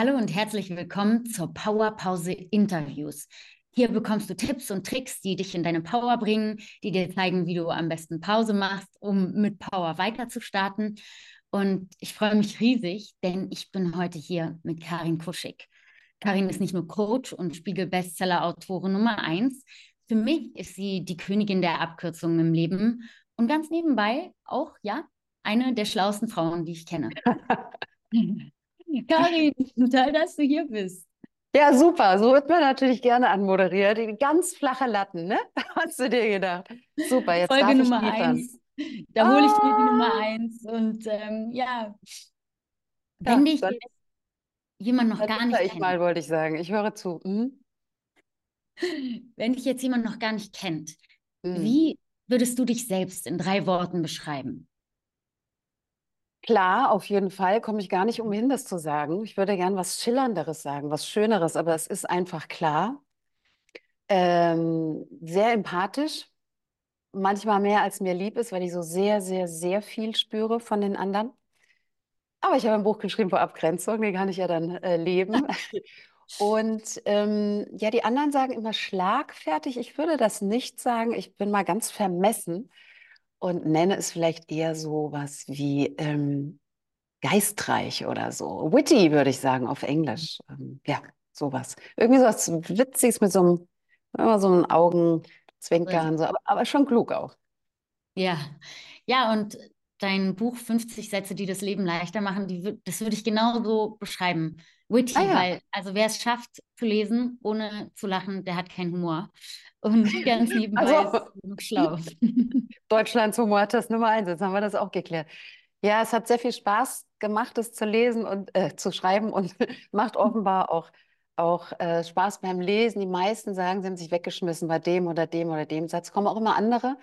Hallo und herzlich willkommen zur Powerpause Interviews. Hier bekommst du Tipps und Tricks, die dich in deine Power bringen, die dir zeigen, wie du am besten Pause machst, um mit Power weiter zu starten. Und ich freue mich riesig, denn ich bin heute hier mit Karin Kuschig. Karin ist nicht nur Coach und Spiegel-Bestseller-Autorin Nummer eins. Für mich ist sie die Königin der Abkürzungen im Leben und ganz nebenbei auch, ja, eine der schlauesten Frauen, die ich kenne. Karin, toll, dass du hier bist. Ja, super. So wird man natürlich gerne anmoderiert. Die ganz flache Latten, ne? Hast du dir gedacht? Super, jetzt Folge darf ich Nummer liefern. eins. Da hole ich mir die Nummer Ah, eins. Und ähm, ja, ja, wenn dich dann, jetzt jemand noch gar nicht ich kennt, mal, wollte ich sagen. Ich höre zu. Mhm. wenn dich jetzt jemand noch gar nicht kennt, Mhm. wie würdest du dich selbst in drei Worten beschreiben? Klar, auf jeden Fall komme ich gar nicht umhin, das zu sagen. Ich würde gern was Schillernderes sagen, was Schöneres, aber es ist einfach klar. Ähm, sehr empathisch, manchmal mehr als mir lieb ist, weil ich so sehr, sehr, sehr viel spüre von den anderen. Aber ich habe ein Buch geschrieben vor Abgrenzung, den kann ich ja dann äh, leben. Und ähm, ja, die anderen sagen immer schlagfertig. Ich würde das nicht sagen. Ich bin mal ganz vermessen und nenne es vielleicht eher so was wie ähm, geistreich oder so. Witty würde ich sagen auf Englisch. Ähm, ja, sowas. Irgendwie so was Witziges mit so einem, immer so einem Augenzwinkern, so, aber, aber schon klug auch. Ja, ja, und dein Buch 50 Sätze, die das Leben leichter machen, die, das würde ich genauso beschreiben. Ah Witty, ja, weil, also wer es schafft zu lesen, ohne zu lachen, der hat keinen Humor. Und ganz nebenbei ist also genug schlau. Deutschlands Humor hat das Nummer eins. Jetzt haben wir das auch geklärt. Ja, es hat sehr viel Spaß gemacht, es zu lesen und äh, zu schreiben und macht offenbar auch, auch äh, Spaß beim Lesen. Die meisten sagen, sie haben sich weggeschmissen bei dem oder dem oder dem Satz. Kommen auch immer andere,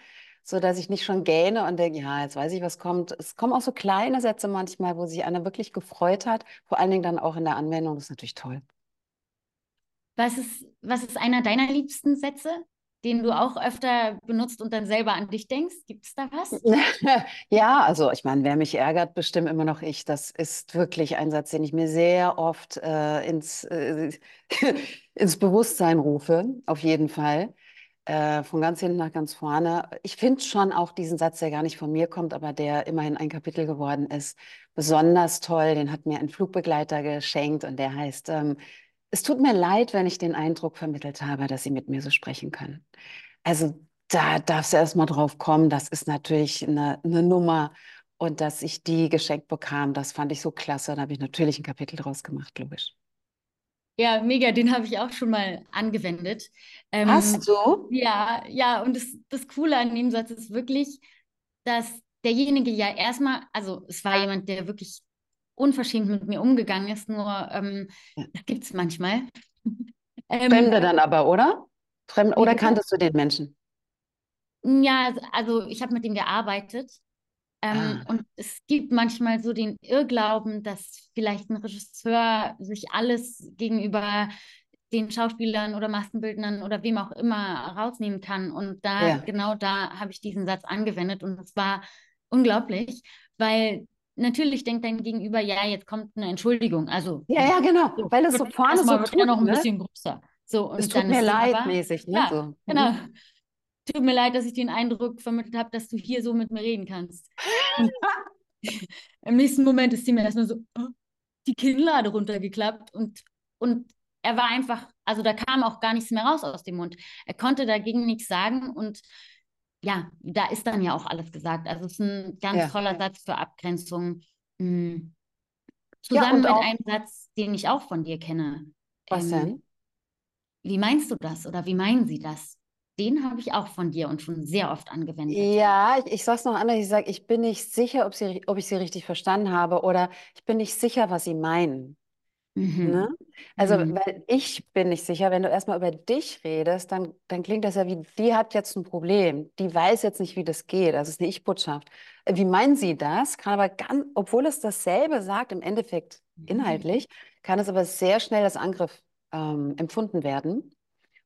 so dass ich nicht schon gähne und denke, ja, jetzt weiß ich, was kommt. Es kommen auch so kleine Sätze manchmal, wo sich einer wirklich gefreut hat. Vor allen Dingen dann auch in der Anwendung. Das ist natürlich toll. Was ist, was ist einer deiner liebsten Sätze, den du auch öfter benutzt und dann selber an dich denkst? Gibt es da was? Ja, also ich meine, wer mich ärgert, bestimmt immer noch ich. Das ist wirklich ein Satz, den ich mir sehr oft äh, ins, äh, ins Bewusstsein rufe, auf jeden Fall. Äh, von ganz hinten nach ganz vorne. Ich finde schon auch diesen Satz, der gar nicht von mir kommt, aber der immerhin ein Kapitel geworden ist, besonders toll. Den hat mir ein Flugbegleiter geschenkt und der heißt, ähm, es tut mir leid, wenn ich den Eindruck vermittelt habe, dass Sie mit mir so sprechen können. Also da darfst du erst mal drauf kommen. Das ist natürlich eine, eine Nummer. Und dass ich die geschenkt bekam, das fand ich so klasse. Da habe ich natürlich ein Kapitel draus gemacht, logisch. Ja, mega, den habe ich auch schon mal angewendet. Ähm, Hast du? ja, ja, und das, das Coole an dem Satz ist wirklich, dass derjenige ja erstmal, also es war jemand, der wirklich unverschämt mit mir umgegangen ist, nur ähm, das gibt es manchmal. Ähm, Fremde dann aber, oder? Fremd oder kanntest du den Menschen? Ja, also ich habe mit dem gearbeitet. Ähm, Ah, und es gibt manchmal so den Irrglauben, dass vielleicht ein Regisseur sich alles gegenüber den Schauspielern oder Maskenbildnern oder wem auch immer rausnehmen kann. Und da, ja. genau da habe ich diesen Satz angewendet und es war unglaublich, weil natürlich denkt dein Gegenüber, ja, jetzt kommt eine Entschuldigung. Also Ja, ja, genau. so, Weil es so vorne so tut, noch ein ne? bisschen größer. So, Es und tut dann mir ist es leid, aber, mäßig, ne? ja, So. genau. Mhm. Tut mir leid, dass ich den Eindruck vermittelt habe, dass du hier so mit mir reden kannst. Im nächsten Moment ist sie mir erstmal so oh, die Kinnlade runtergeklappt und, und er war einfach, also da kam auch gar nichts mehr raus aus dem Mund. Er konnte dagegen nichts sagen und ja, da ist dann ja auch alles gesagt. Also es ist ein ganz Ja. toller Satz für Abgrenzung. Ja, Zusammen und mit einem Satz, den ich auch von dir kenne. was Ähm, denn? wie meinst du das oder wie meinen sie das? Den habe ich auch von dir und schon sehr oft angewendet. Ja, ich, ich sage es noch anders. Ich sage, ich bin nicht sicher, ob sie, ob ich sie richtig verstanden habe oder ich bin nicht sicher, was sie meinen. Ne? Mhm. Also, Mhm. weil ich bin nicht sicher, wenn du erstmal über dich redest, dann, dann klingt das ja wie, die hat jetzt ein Problem. Die weiß jetzt nicht, wie das geht. Das ist eine Ich-Botschaft. Wie meinen sie das? Kann aber ganz, obwohl es dasselbe sagt, im Endeffekt inhaltlich, kann es aber sehr schnell als Angriff ähm, empfunden werden.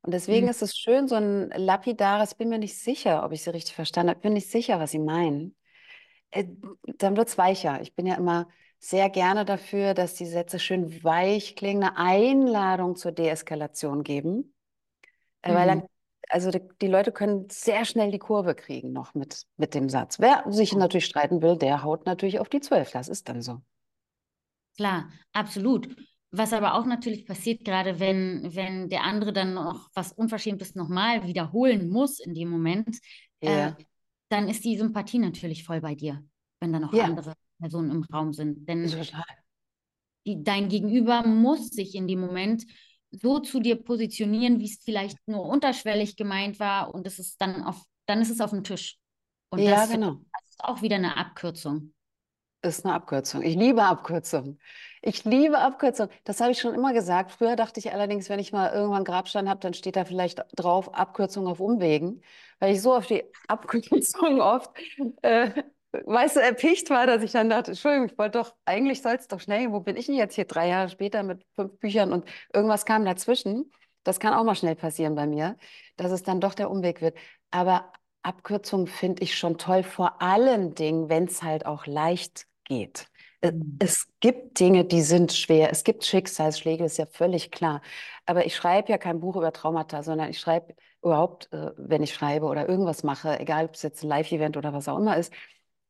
Und deswegen Mhm. ist es schön, so ein lapidares, bin mir nicht sicher, ob ich sie richtig verstanden habe, bin nicht sicher, was sie meinen. Äh, dann wird es weicher. Ich bin ja immer sehr gerne dafür, dass die Sätze schön weich klingen, eine Einladung zur Deeskalation geben. Äh, Weil dann, Mhm. also die, die Leute können sehr schnell die Kurve kriegen noch mit, mit dem Satz. Wer sich natürlich streiten will, der haut natürlich auf die Zwölf. Das ist dann so. Klar, absolut. Was aber auch natürlich passiert, gerade wenn, wenn der andere dann noch was Unverschämtes nochmal wiederholen muss in dem Moment, äh, Ja, dann ist die Sympathie natürlich voll bei dir, wenn da noch ja, andere Personen im Raum sind. Denn total. die, dein Gegenüber muss sich in dem Moment so zu dir positionieren, wie es vielleicht nur unterschwellig gemeint war und es ist dann auf, dann ist es auf dem Tisch. Und Ja, das, genau. das ist auch wieder eine Abkürzung. Ist eine Abkürzung. Ich liebe Abkürzungen. Ich liebe Abkürzungen. Das habe ich schon immer gesagt. Früher dachte ich allerdings, wenn ich mal irgendwann Grabstein habe, dann steht da vielleicht drauf Abkürzung auf Umwegen, weil ich so auf die Abkürzungen oft, äh, weißt du, erpicht war, dass ich dann dachte, Entschuldigung, ich wollte doch, eigentlich soll es doch schnell gehen. Wo bin ich denn jetzt hier drei Jahre später mit fünf Büchern und irgendwas kam dazwischen? Das kann auch mal schnell passieren bei mir, dass es dann doch der Umweg wird. Aber Abkürzungen finde ich schon toll, vor allen Dingen, wenn es halt auch leicht geht. Mhm. Es gibt Dinge, die sind schwer. Es gibt Schicksalsschläge, ist ja völlig klar. Aber ich schreibe ja kein Buch über Traumata, sondern ich schreibe überhaupt, äh, wenn ich schreibe oder irgendwas mache, egal ob es jetzt ein Live-Event oder was auch immer ist.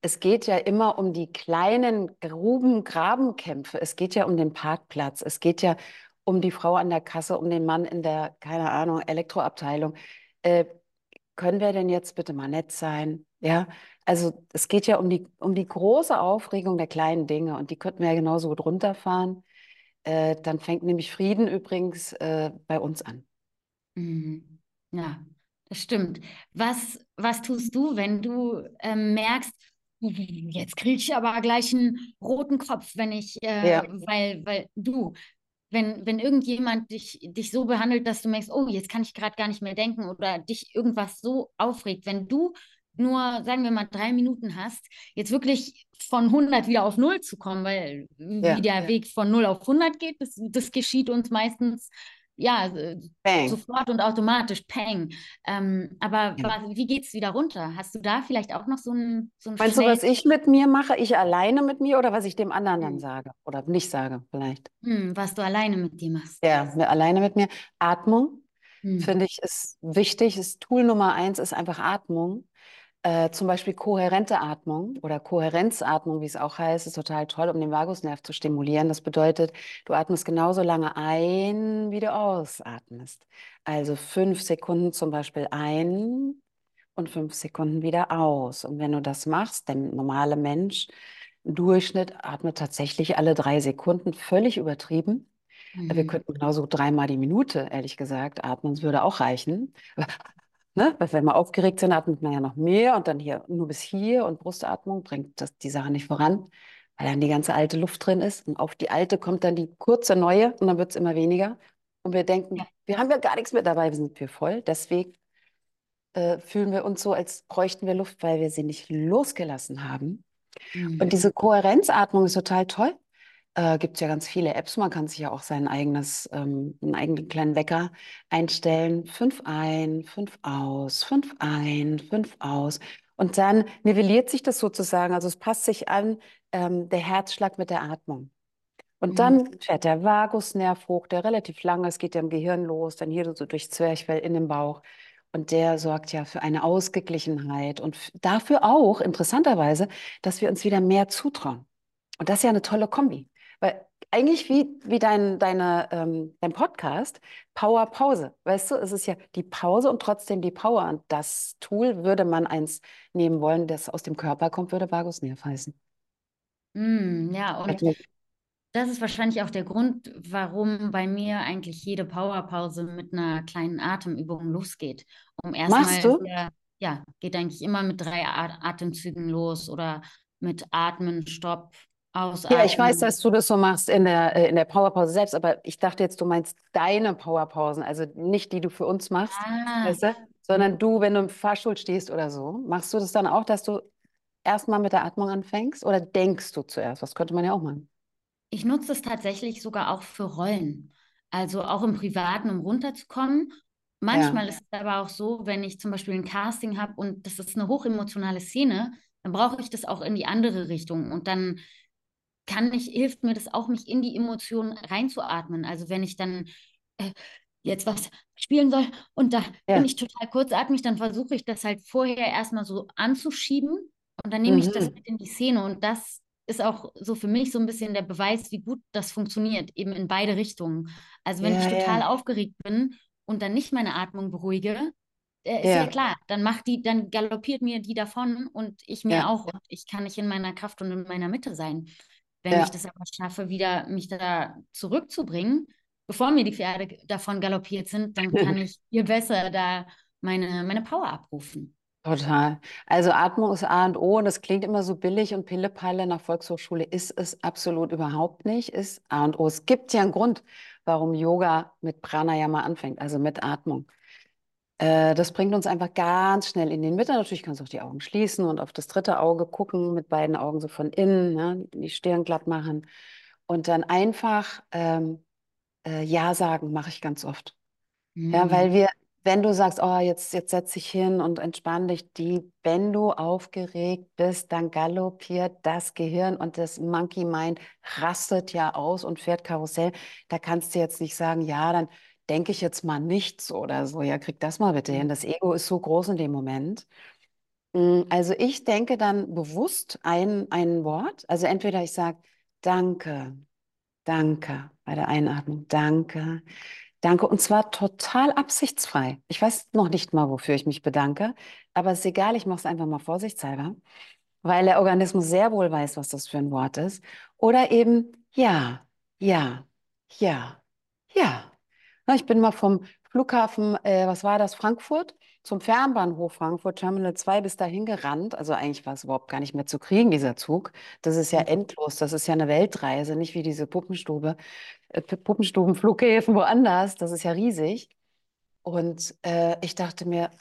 Es geht ja immer um die kleinen Gruben, Grabenkämpfe. Es geht ja um den Parkplatz. Es geht ja um die Frau an der Kasse, um den Mann in der, keine Ahnung, Elektroabteilung. Äh, können wir denn jetzt bitte mal nett sein? Ja, also es geht ja um die, um die große Aufregung der kleinen Dinge und die könnten wir ja genauso gut runterfahren. Äh, dann fängt nämlich Frieden übrigens äh, bei uns an. Mhm. Ja, das stimmt. Was, was tust du, wenn du ähm, merkst, jetzt kriege ich aber gleich einen roten Kopf, wenn ich, äh, Ja, weil, weil du, wenn, wenn irgendjemand dich, dich so behandelt, dass du merkst, oh, jetzt kann ich gerade gar nicht mehr denken oder dich irgendwas so aufregt, wenn du nur, sagen wir mal, drei Minuten hast, jetzt wirklich von 100 wieder auf Null zu kommen, weil wie ja, der Weg von Null auf 100 geht, das, das geschieht uns meistens ja, äh, bang. sofort und automatisch, peng. Ähm, aber Ja. wa- wie geht es wieder runter? Hast du da vielleicht auch noch so einen so Meinst du, was ich mit mir mache? Ich alleine mit mir oder was ich dem anderen dann hm, sage? Oder nicht sage, vielleicht. hm, was du alleine mit dir machst? Ja, mir- alleine mit mir. Atmung, Hm. finde ich, ist wichtig. Ist Tool Nummer eins ist einfach Atmung. Äh, zum Beispiel kohärente Atmung oder Kohärenzatmung, wie es auch heißt, ist total toll, um den Vagusnerv zu stimulieren. Das bedeutet, du atmest genauso lange ein, wie du ausatmest. Also fünf Sekunden zum Beispiel ein und fünf Sekunden wieder aus. Und wenn du das machst, der normale Mensch im Durchschnitt atmet tatsächlich alle drei Sekunden, völlig übertrieben. Wir Mhm. könnten genauso dreimal die Minute, ehrlich gesagt, atmen. Das würde auch reichen. Ne? Weil wenn wir aufgeregt sind, atmet man ja noch mehr und dann hier nur bis hier und Brustatmung bringt das, die Sache nicht voran, weil dann die ganze alte Luft drin ist. Und auf die alte kommt dann die kurze neue und dann wird es immer weniger. Und wir Ja. denken, wir haben ja gar nichts mehr dabei, wir sind für voll. Deswegen äh, fühlen wir uns so, als bräuchten wir Luft, weil wir sie nicht losgelassen haben. Und Mhm. diese Kohärenzatmung ist total toll. Äh, gibt es ja ganz viele Apps. Man kann sich ja auch sein eigenes, ähm, einen eigenen kleinen Wecker einstellen. Fünf ein, fünf aus, fünf ein, fünf aus. Und dann nivelliert sich das sozusagen. Also es passt sich an, ähm, der Herzschlag mit der Atmung. Und Mhm. dann fährt der Vagusnerv hoch, der relativ lang ist, geht ja im Gehirn los, dann hier so durch Zwerchfell in den Bauch. Und der sorgt ja für eine Ausgeglichenheit und dafür auch, interessanterweise, dass wir uns wieder mehr zutrauen. Und das ist ja eine tolle Kombi. Weil eigentlich wie, wie dein, deine, ähm, dein Podcast, Power Pause. Weißt du, es ist ja die Pause und trotzdem die Power. Und das Tool würde man eins nehmen wollen, das aus dem Körper kommt, würde Vagusnerv heißen. Mhm. Ja, und das ist wahrscheinlich auch der Grund, warum bei mir eigentlich jede Powerpause mit einer kleinen Atemübung losgeht. Um Machst erstmal du? wieder, ja, geht eigentlich immer mit drei Atemzügen los oder mit Atmen, Stopp, Ja, ich weiß, dass Ausatmen. du das so machst in der, äh, in der Powerpause selbst, aber ich dachte jetzt, du meinst deine Powerpausen, also nicht die du für uns machst, Ah, weißt du, sondern du, wenn du im Fahrstuhl stehst oder so, machst du das dann auch, dass du erstmal mit der Atmung anfängst oder denkst du zuerst? Das könnte man ja auch machen. ich nutze es tatsächlich sogar auch für Rollen. Also auch im Privaten, um runterzukommen. Ja, Manchmal ist es aber auch so, wenn ich zum Beispiel ein Casting habe und das ist eine hochemotionale Szene, dann brauche ich das auch in die andere Richtung. Und dann kann ich, hilft mir das auch, mich in die Emotionen reinzuatmen. Also wenn ich dann äh, jetzt was spielen soll und da Ja. bin ich total kurzatmig, dann versuche ich das halt vorher erstmal so anzuschieben und dann nehme ich das Mhm. mit in die Szene und das ist auch so für mich so ein bisschen der Beweis, wie gut das funktioniert, eben in beide Richtungen. Also wenn Ja, ich total ja, aufgeregt bin und dann nicht meine Atmung beruhige, äh, ist ja klar, dann macht die, dann galoppiert mir die davon und ich mir auch und ich kann nicht in meiner Kraft und in meiner Mitte sein. Wenn ich ja. das aber schaffe, wieder mich da zurückzubringen, bevor mir die Pferde davon galoppiert sind, dann kann ich viel besser da meine, meine Power abrufen. Total. Also Atmung ist A und O und das klingt immer so billig und Pillepalle nach Volkshochschule ist es absolut überhaupt nicht, ist A und O. Es gibt ja einen Grund, warum Yoga mit Pranayama anfängt, also mit Atmung. Äh, das bringt uns einfach ganz schnell in den Mitte. Natürlich kannst du auch die Augen schließen und auf das dritte Auge gucken, mit beiden Augen so von innen, ne, die Stirn glatt machen und dann einfach ähm, äh, Ja sagen, mache ich ganz oft. Ja, weil wir, wenn du sagst, oh, jetzt, jetzt setz dich hin und entspann dich, die, wenn du aufgeregt bist, dann galoppiert das Gehirn und das Monkey Mind rastet ja aus und fährt Karussell. Da kannst du jetzt nicht sagen, ja, dann denke ich jetzt mal nichts oder so. Ja, krieg das mal bitte hin. Das Ego ist so groß in dem Moment. Mm, Also ich denke dann bewusst ein, ein Wort. Also entweder ich sage, danke, danke bei der Einatmung, danke. Danke, und zwar total absichtsfrei. Ich weiß noch nicht mal, wofür ich mich bedanke, aber ist egal, ich mache es einfach mal vorsichtshalber, weil der Organismus sehr wohl weiß, was das für ein Wort ist. Oder eben ja, ja, ja, ja. Na, Ich bin mal vom Flughafen, äh, was war das, Frankfurt, zum Fernbahnhof Frankfurt, Terminal 2 bis dahin gerannt. Also eigentlich war es überhaupt gar nicht mehr zu kriegen, dieser Zug. Das ist ja endlos, das ist ja eine Weltreise, nicht wie diese Puppenstube äh, Puppenstuben, Flughäfen woanders. Das ist ja riesig. Und äh, ich dachte mir,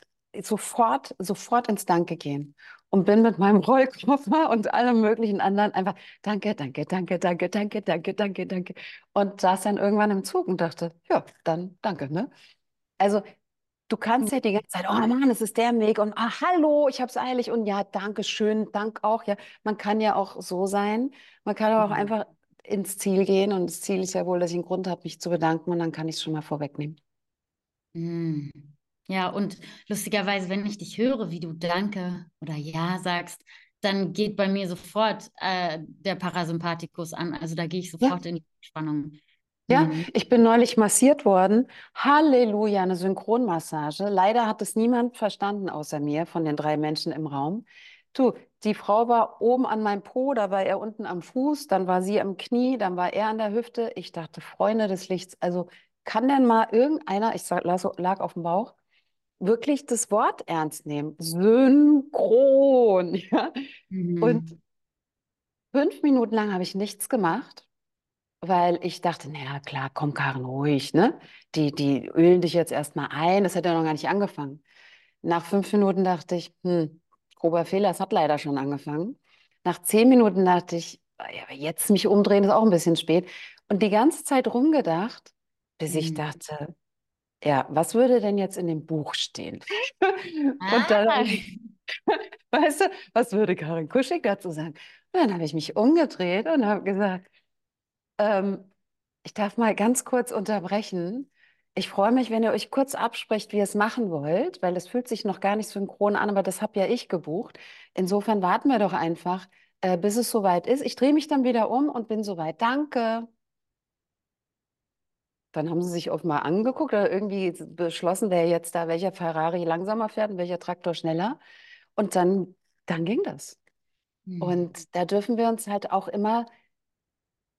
sofort, sofort ins Danke gehen. Und bin mit meinem Rollkoffer und allem möglichen anderen einfach Danke, danke, danke, danke, danke, danke, danke, danke. Und saß dann irgendwann im Zug und dachte, ja, dann danke, ne? Also du kannst ja die ganze Zeit, oh Mann, es ist der Weg und ah, hallo, ich hab's eilig und ja, danke schön, Dank auch. Ja, man kann ja auch so sein. Man kann aber auch Mhm. einfach ins Ziel gehen und das Ziel ist ja wohl, dass ich einen Grund habe, mich zu bedanken und dann kann ich es schon mal vorwegnehmen. Hm. Ja, und lustigerweise, wenn ich dich höre, wie du Danke oder Ja sagst, dann geht bei mir sofort äh, der Parasympathikus an. Also da gehe ich Ja, sofort in die Spannung. ja, Hm. ich bin neulich massiert worden. Halleluja, eine Synchronmassage. Leider hat es niemand verstanden außer mir von den drei Menschen im Raum. Du, die Frau war oben an meinem Po, da war er unten am Fuß, dann war sie am Knie, dann war er an der Hüfte. Ich dachte, Freunde des Lichts, also kann denn mal irgendeiner, ich lag auf dem Bauch, wirklich das Wort ernst nehmen? Synchron, ja. Und Mhm. fünf Minuten lang habe ich nichts gemacht. Weil ich dachte, naja, klar, komm, Karin, ruhig, ne? Die, die ölen dich jetzt erstmal ein. Das hat ja noch gar nicht angefangen. Nach fünf Minuten dachte ich, hm, grober Fehler, es hat leider schon angefangen. Nach zehn Minuten dachte ich, ah ja, aber jetzt mich umdrehen ist auch ein bisschen spät. Und die ganze Zeit rumgedacht, bis ich Mhm. dachte, ja, was würde denn jetzt in dem Buch stehen? Und dann, Ah. weißt du, was würde Karin Kuschig dazu sagen? Und dann habe ich mich umgedreht und habe gesagt, ähm, ich darf mal ganz kurz unterbrechen. Ich freue mich, wenn ihr euch kurz absprecht, wie ihr es machen wollt, weil es fühlt sich noch gar nicht synchron an, aber das habe ja ich gebucht. Insofern warten wir doch einfach, äh, bis es soweit ist. Ich drehe mich dann wieder um und bin soweit. Danke. Dann haben sie sich offenbar angeguckt oder irgendwie beschlossen, wer jetzt da, welcher Ferrari langsamer fährt und welcher Traktor schneller. Und dann, dann ging das. Mhm. Und da dürfen wir uns halt auch immer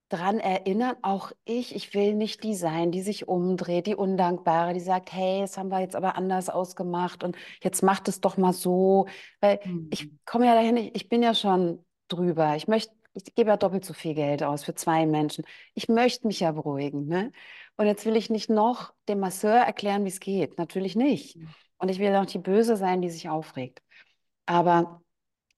dran erinnern, auch ich, ich will nicht die sein, die sich umdreht, die Undankbare, die sagt, hey, das haben wir jetzt aber anders ausgemacht und jetzt macht es doch mal so, weil ich Mhm. komme ja dahin, ich, ich bin ja schon drüber, ich möchte, ich gebe ja doppelt so viel Geld aus für zwei Menschen, ich möchte mich ja beruhigen, ne? Und jetzt will ich nicht noch dem Masseur erklären, wie es geht, natürlich nicht. Und ich will auch die Böse sein, die sich aufregt. Aber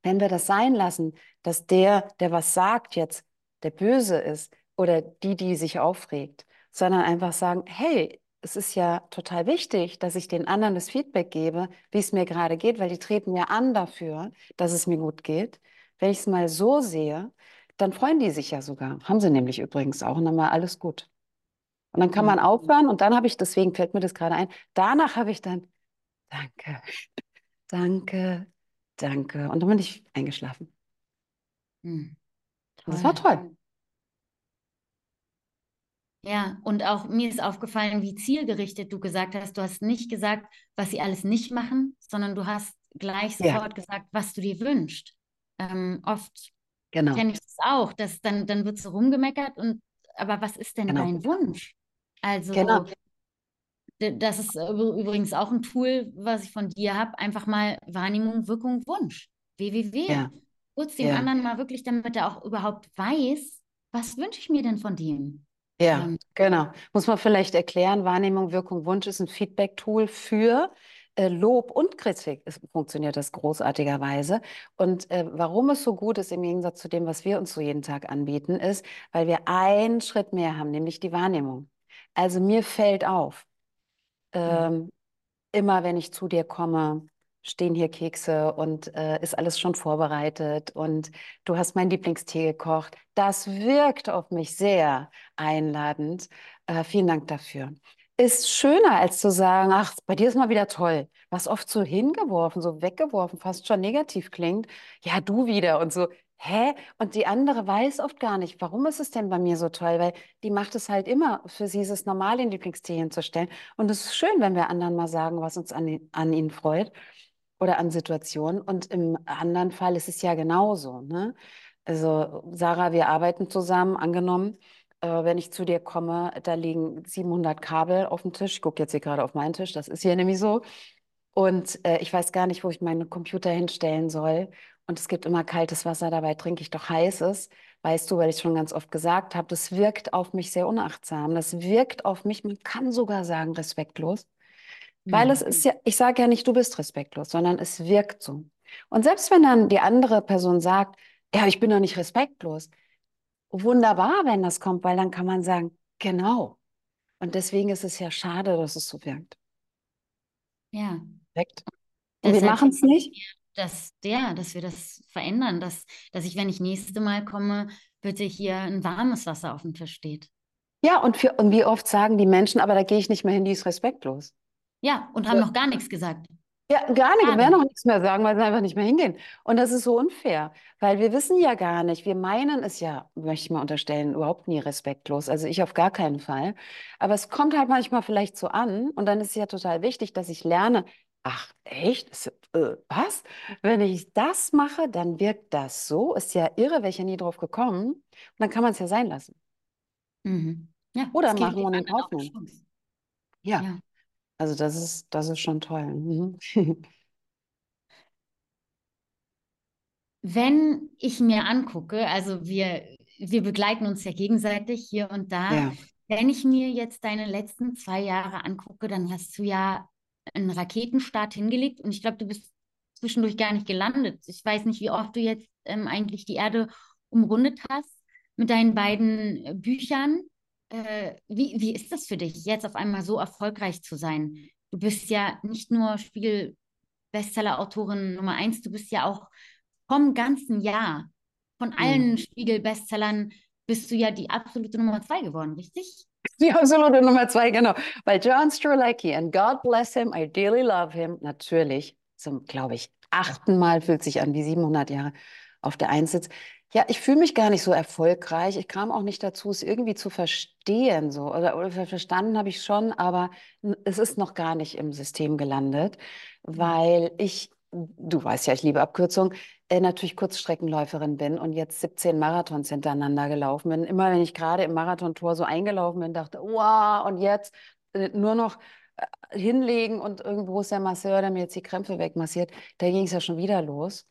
wenn wir das sein lassen, dass der, der was sagt, jetzt der Böse ist oder die, die sich aufregt, sondern einfach sagen, hey, es ist ja total wichtig, dass ich den anderen das Feedback gebe, wie es mir gerade geht, weil die treten ja an dafür, dass es mir gut geht. Wenn ich es mal so sehe, dann freuen die sich ja sogar. Haben sie nämlich übrigens auch und dann war alles gut. Und dann kann Mhm. man aufhören und dann habe ich, deswegen fällt mir das gerade ein, danach habe ich dann, danke, danke, danke. Und dann bin ich eingeschlafen. Und das war toll. Ja, und auch mir ist aufgefallen, wie zielgerichtet du gesagt hast. Du hast nicht gesagt, was sie alles nicht machen, sondern du hast gleich Ja. sofort gesagt, was du dir wünschst. Ähm, oft Genau. kenne ich das auch, dass dann, dann wird so rumgemeckert und aber was ist denn Genau. dein Wunsch? Also, Genau. das ist üb- übrigens auch ein Tool, was ich von dir habe. Einfach mal Wahrnehmung, Wirkung, Wunsch. WWW. Ja. Kurz dem Ja. anderen mal wirklich, damit er auch überhaupt weiß, was wünsche ich mir denn von dem? Ja, Ähm, genau. Muss man vielleicht erklären, Wahrnehmung, Wirkung, Wunsch ist ein Feedback-Tool für äh, Lob und Kritik. Es funktioniert das großartigerweise. Und äh, warum es so gut ist im Gegensatz zu dem, was wir uns so jeden Tag anbieten, ist, weil wir einen Schritt mehr haben, nämlich die Wahrnehmung. Also mir fällt auf, ähm, immer wenn ich zu dir komme, stehen hier Kekse und äh, ist alles schon vorbereitet und du hast meinen Lieblingstee gekocht. Das wirkt auf mich sehr einladend. Äh, vielen Dank dafür. Ist schöner, als zu sagen, ach, bei dir ist mal wieder toll. Was oft so hingeworfen, so weggeworfen, fast schon negativ klingt. Ja, du wieder und so. Hä? Und die andere weiß oft gar nicht, warum ist es denn bei mir so toll? Weil die macht es halt immer. Für sie ist es normal, den Lieblingstee hinzustellen. Und es ist schön, wenn wir anderen mal sagen, was uns an, an ihnen freut oder an Situationen. Und im anderen Fall ist es ja genauso. Ne? Also, Sarah, wir arbeiten zusammen, angenommen. Äh, wenn ich zu dir komme, da liegen 700 Kabel auf dem Tisch. Ich gucke jetzt hier gerade auf meinen Tisch, das ist hier nämlich so. Und äh, ich weiß gar nicht, wo ich meinen Computer hinstellen soll. Und es gibt immer kaltes Wasser, dabei trinke ich doch heißes. Weißt du, weil ich schon ganz oft gesagt habe, das wirkt auf mich sehr unachtsam. Das wirkt auf mich, man kann sogar sagen, respektlos. Weil es Mhm. ist ja, ich sage ja nicht, du bist respektlos, sondern es wirkt so. Und selbst wenn dann die andere Person sagt, ja, ich bin doch nicht respektlos, wunderbar, wenn das kommt, weil dann kann man sagen, genau. Und deswegen ist es ja schade, dass es so wirkt. Ja. Perfekt. Und wir machen es nicht. Dass, ja, dass wir das verändern, dass, dass ich, wenn ich nächste Mal komme, bitte hier ein warmes Wasser auf dem Tisch steht. Ja, und, für, und wie oft sagen die Menschen, aber da gehe ich nicht mehr hin, die ist respektlos. Ja, und haben noch gar nichts gesagt. Ja, gar nicht. Wir werden auch nichts mehr sagen, weil sie einfach nicht mehr hingehen. Und das ist so unfair, weil wir wissen ja gar nicht. Wir meinen es ja, möchte ich mal unterstellen, überhaupt nie respektlos. Also ich auf gar keinen Fall. Aber es kommt halt manchmal vielleicht so an und dann ist es ja total wichtig, dass ich lerne, ach echt? Ist, äh, was? Wenn ich das mache, dann wirkt das so. Ist ja irre, wäre ich ja nie drauf gekommen. Und dann kann man es ja sein lassen. Mhm. Ja, Oder machen und in. Chance. Ja, Ja. also das ist, das ist schon toll. Mhm. Wenn ich mir angucke, also wir, wir begleiten uns ja gegenseitig hier und da. Ja. Wenn ich mir jetzt deine letzten zwei Jahre angucke, dann hast du ja einen Raketenstart hingelegt und ich glaube, du bist zwischendurch gar nicht gelandet. Ich weiß nicht, wie oft du jetzt ähm, eigentlich die Erde umrundet hast mit deinen beiden äh, Büchern. Äh, wie, wie ist das für dich, jetzt auf einmal so erfolgreich zu sein? Du bist ja nicht nur Spiegel-Bestseller-Autorin Nummer eins, du bist ja auch vom ganzen Jahr, von allen Spiegel-Bestsellern, bist du ja die absolute Nummer zwei geworden, richtig? Die absolute Nummer zwei, genau. Weil John Strelacki, and God bless him, I dearly love him, natürlich, zum, glaube ich, achten Mal fühlt sich an wie 700 Jahre auf der Eins sitzt. Ja, ich fühle mich gar nicht so erfolgreich. Ich kam auch nicht dazu, es irgendwie zu verstehen, so. Oder, oder verstanden habe ich schon, aber es ist noch gar nicht im System gelandet, weil ich, du weißt ja, ich liebe Abkürzungen, äh, natürlich Kurzstreckenläuferin bin und jetzt 17 Marathons hintereinander gelaufen bin. Immer wenn ich gerade im Marathontor so eingelaufen bin, dachte, wow, und jetzt äh, nur noch äh, hinlegen und irgendwo ist der Masseur, der mir jetzt die Krämpfe wegmassiert. Da ging es ja schon wieder los,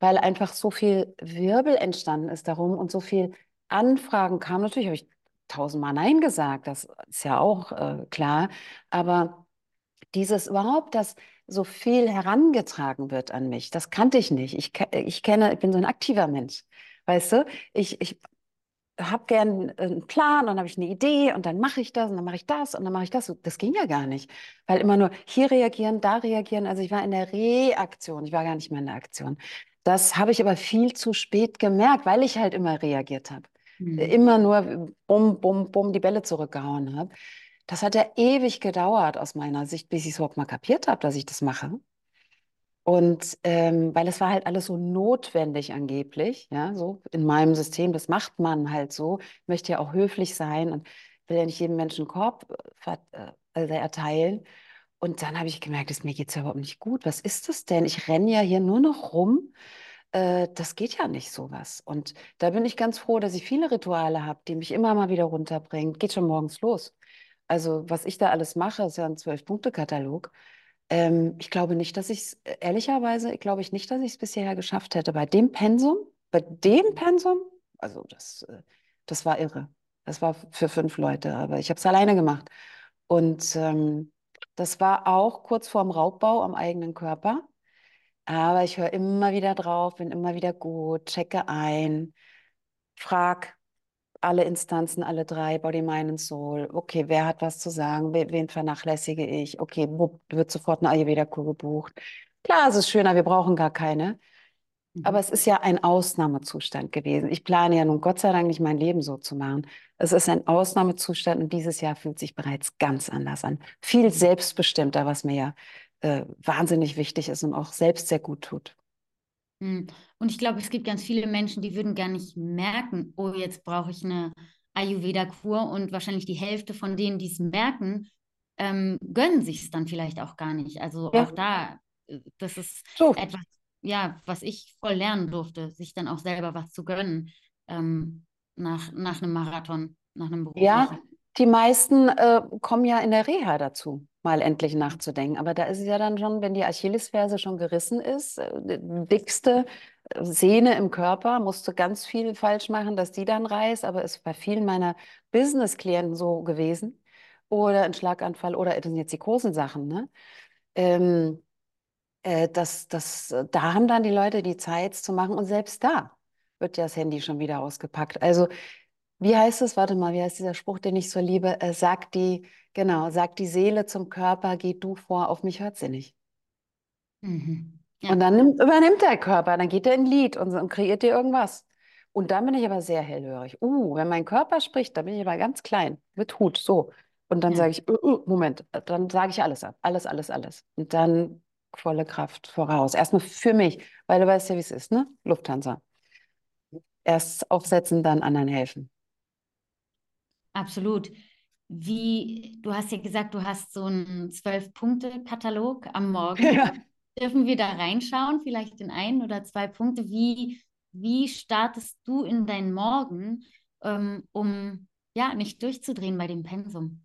weil einfach so viel Wirbel entstanden ist darum und so viel Anfragen kamen. Natürlich habe ich tausendmal Nein gesagt, das ist ja auch äh, klar, aber dieses überhaupt, dass so viel herangetragen wird an mich, das kannte ich nicht. Ich, ich kenne, ich bin so ein aktiver Mensch, weißt du? Ich, ich habe gern einen Plan und dann habe ich eine Idee und dann mache ich das und dann mache ich das und dann mache ich das. Das ging ja gar nicht, weil immer nur hier reagieren, da reagieren. Also ich war in der Reaktion, ich war gar nicht mehr in der Aktion. Das habe ich aber viel zu spät gemerkt, weil ich halt immer reagiert habe. Mhm. Immer nur bum, bum, bum die Bälle zurückgehauen habe. Das hat ja ewig gedauert aus meiner Sicht, bis ich es überhaupt mal kapiert habe, dass ich das mache. Und ähm, weil es war halt alles so notwendig angeblich, ja, so in meinem System, das macht man halt so. Möchte ja auch höflich sein und will ja nicht jedem Menschen Korb äh, also erteilen. Und dann habe ich gemerkt, dass mir geht es ja überhaupt nicht gut. Was ist das denn? Ich renne ja hier nur noch rum. Äh, das geht ja nicht sowas. Und da bin ich ganz froh, dass ich viele Rituale habe, die mich immer mal wieder runterbringen. Geht schon morgens los. Also was ich da alles mache, ist ja ein Zwölf-Punkte-Katalog. Ähm, ich glaube nicht, dass ich es, äh, ehrlicherweise, glaube ich nicht, dass ich es bisher geschafft hätte. Bei dem Pensum, bei dem Pensum, also das, äh, das war irre. Das war für fünf Leute, aber ich habe es alleine gemacht. Und ähm, das war auch kurz vorm Raubbau am eigenen Körper. Aber ich höre immer wieder drauf, bin immer wieder gut, checke ein, frag alle Instanzen, alle drei, Body, Mind und Soul. Okay, wer hat was zu sagen? Wen, vernachlässige ich? Okay, wird sofort eine Ayurveda-Kur gebucht? Klar, es ist schöner, wir brauchen gar keine. Mhm. Aber es ist ja ein Ausnahmezustand gewesen. Ich plane ja nun Gott sei Dank nicht mein Leben so zu machen. Es ist ein Ausnahmezustand und dieses Jahr fühlt sich bereits ganz anders an. Viel selbstbestimmter, was mir ja äh, wahnsinnig wichtig ist und auch selbst sehr gut tut. Und ich glaube, es gibt ganz viele Menschen, die würden gar nicht merken, oh, jetzt brauche ich eine Ayurveda-Kur und wahrscheinlich die Hälfte von denen, die es merken, ähm, gönnen sich es dann vielleicht auch gar nicht. Also ja. auch da, äh, das ist so. etwas, ja, was ich voll lernen durfte, sich dann auch selber was zu gönnen ähm, nach, nach einem Marathon, nach einem beruflichen. Ja, die meisten äh, kommen ja in der Reha dazu mal endlich nachzudenken. Aber da ist es ja dann schon, wenn die Achillesferse schon gerissen ist, äh, dickste Sehne im Körper, musst du ganz viel falsch machen, dass die dann reißt. Aber ist bei vielen meiner Business-Klienten so gewesen. Oder ein Schlaganfall oder das sind jetzt die großen Sachen. Ne? Ähm, äh, das, das, da haben dann die Leute die Zeit zu machen und selbst da wird ja das Handy schon wieder ausgepackt. Also wie heißt es? Warte mal, wie heißt dieser Spruch, den ich so liebe? Äh, sagt die, genau, sagt die Seele zum Körper, geh du vor, auf mich hört sie nicht. Mhm. Ja. Und dann nimmt, übernimmt der Körper, dann geht er in Lied und, und kreiert dir irgendwas. Und dann bin ich aber sehr hellhörig. Uh, wenn mein Körper spricht, dann bin ich aber ganz klein, mit Hut, so. Und dann ja. sage ich, uh, uh, Moment, dann sage ich alles ab, alles, alles, alles. Und dann volle Kraft voraus. Erstmal für mich, weil du weißt ja, wie es ist, ne? Lufthansa. Erst aufsetzen, dann anderen helfen. Absolut. Wie, du hast ja gesagt, du hast so einen Zwölf-Punkte-Katalog am Morgen. Ja. Dürfen wir da reinschauen, vielleicht in ein oder zwei Punkte? Wie, wie startest du in deinen Morgen, ähm, um ja nicht durchzudrehen bei dem Pensum?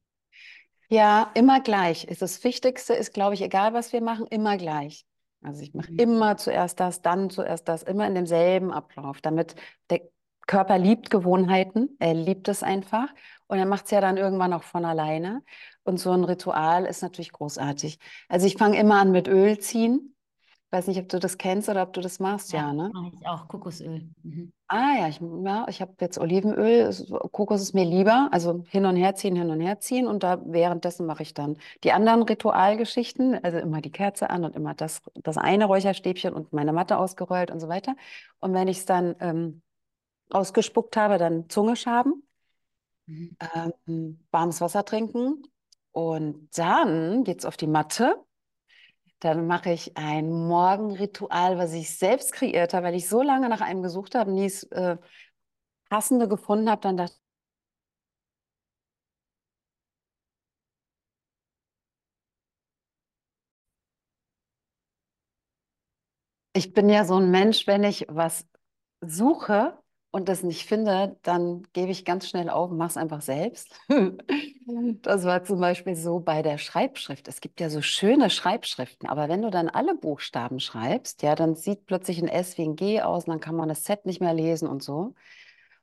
Ja, immer gleich. Das Wichtigste ist, glaube ich, egal was wir machen, immer gleich. Also ich mache mhm. immer zuerst das, dann zuerst das, immer in demselben Ablauf, damit der Körper liebt Gewohnheiten, er liebt es einfach und er macht es ja dann irgendwann auch von alleine. Und so ein Ritual ist natürlich großartig. Also ich fange immer an mit Öl ziehen. Ich weiß nicht, ob du das kennst oder ob du das machst, ja, ja ne? Mache ich auch, Kokosöl. Mhm. Ah ja, ich, ja, ich habe jetzt Olivenöl. Kokos ist mir lieber. Also hin und her ziehen, hin und her ziehen. Und da währenddessen mache ich dann die anderen Ritualgeschichten. Also immer die Kerze an und immer das, das eine Räucherstäbchen und meine Matte ausgerollt und so weiter. Und wenn ich es dann ähm, ausgespuckt habe, dann Zunge schaben, mhm. ähm, warmes Wasser trinken und dann geht es auf die Matte. Dann mache ich ein Morgenritual, was ich selbst kreiert habe, weil ich so lange nach einem gesucht habe, nie es äh, passende gefunden habe. Dann dachte ich bin ja so ein Mensch, wenn ich was suche, und das nicht finde, dann gebe ich ganz schnell auf und mache es einfach selbst. das war zum Beispiel so bei der Schreibschrift. Es gibt ja so schöne Schreibschriften, aber wenn du dann alle Buchstaben schreibst, ja, dann sieht plötzlich ein S wie ein G aus und dann kann man das Z nicht mehr lesen und so.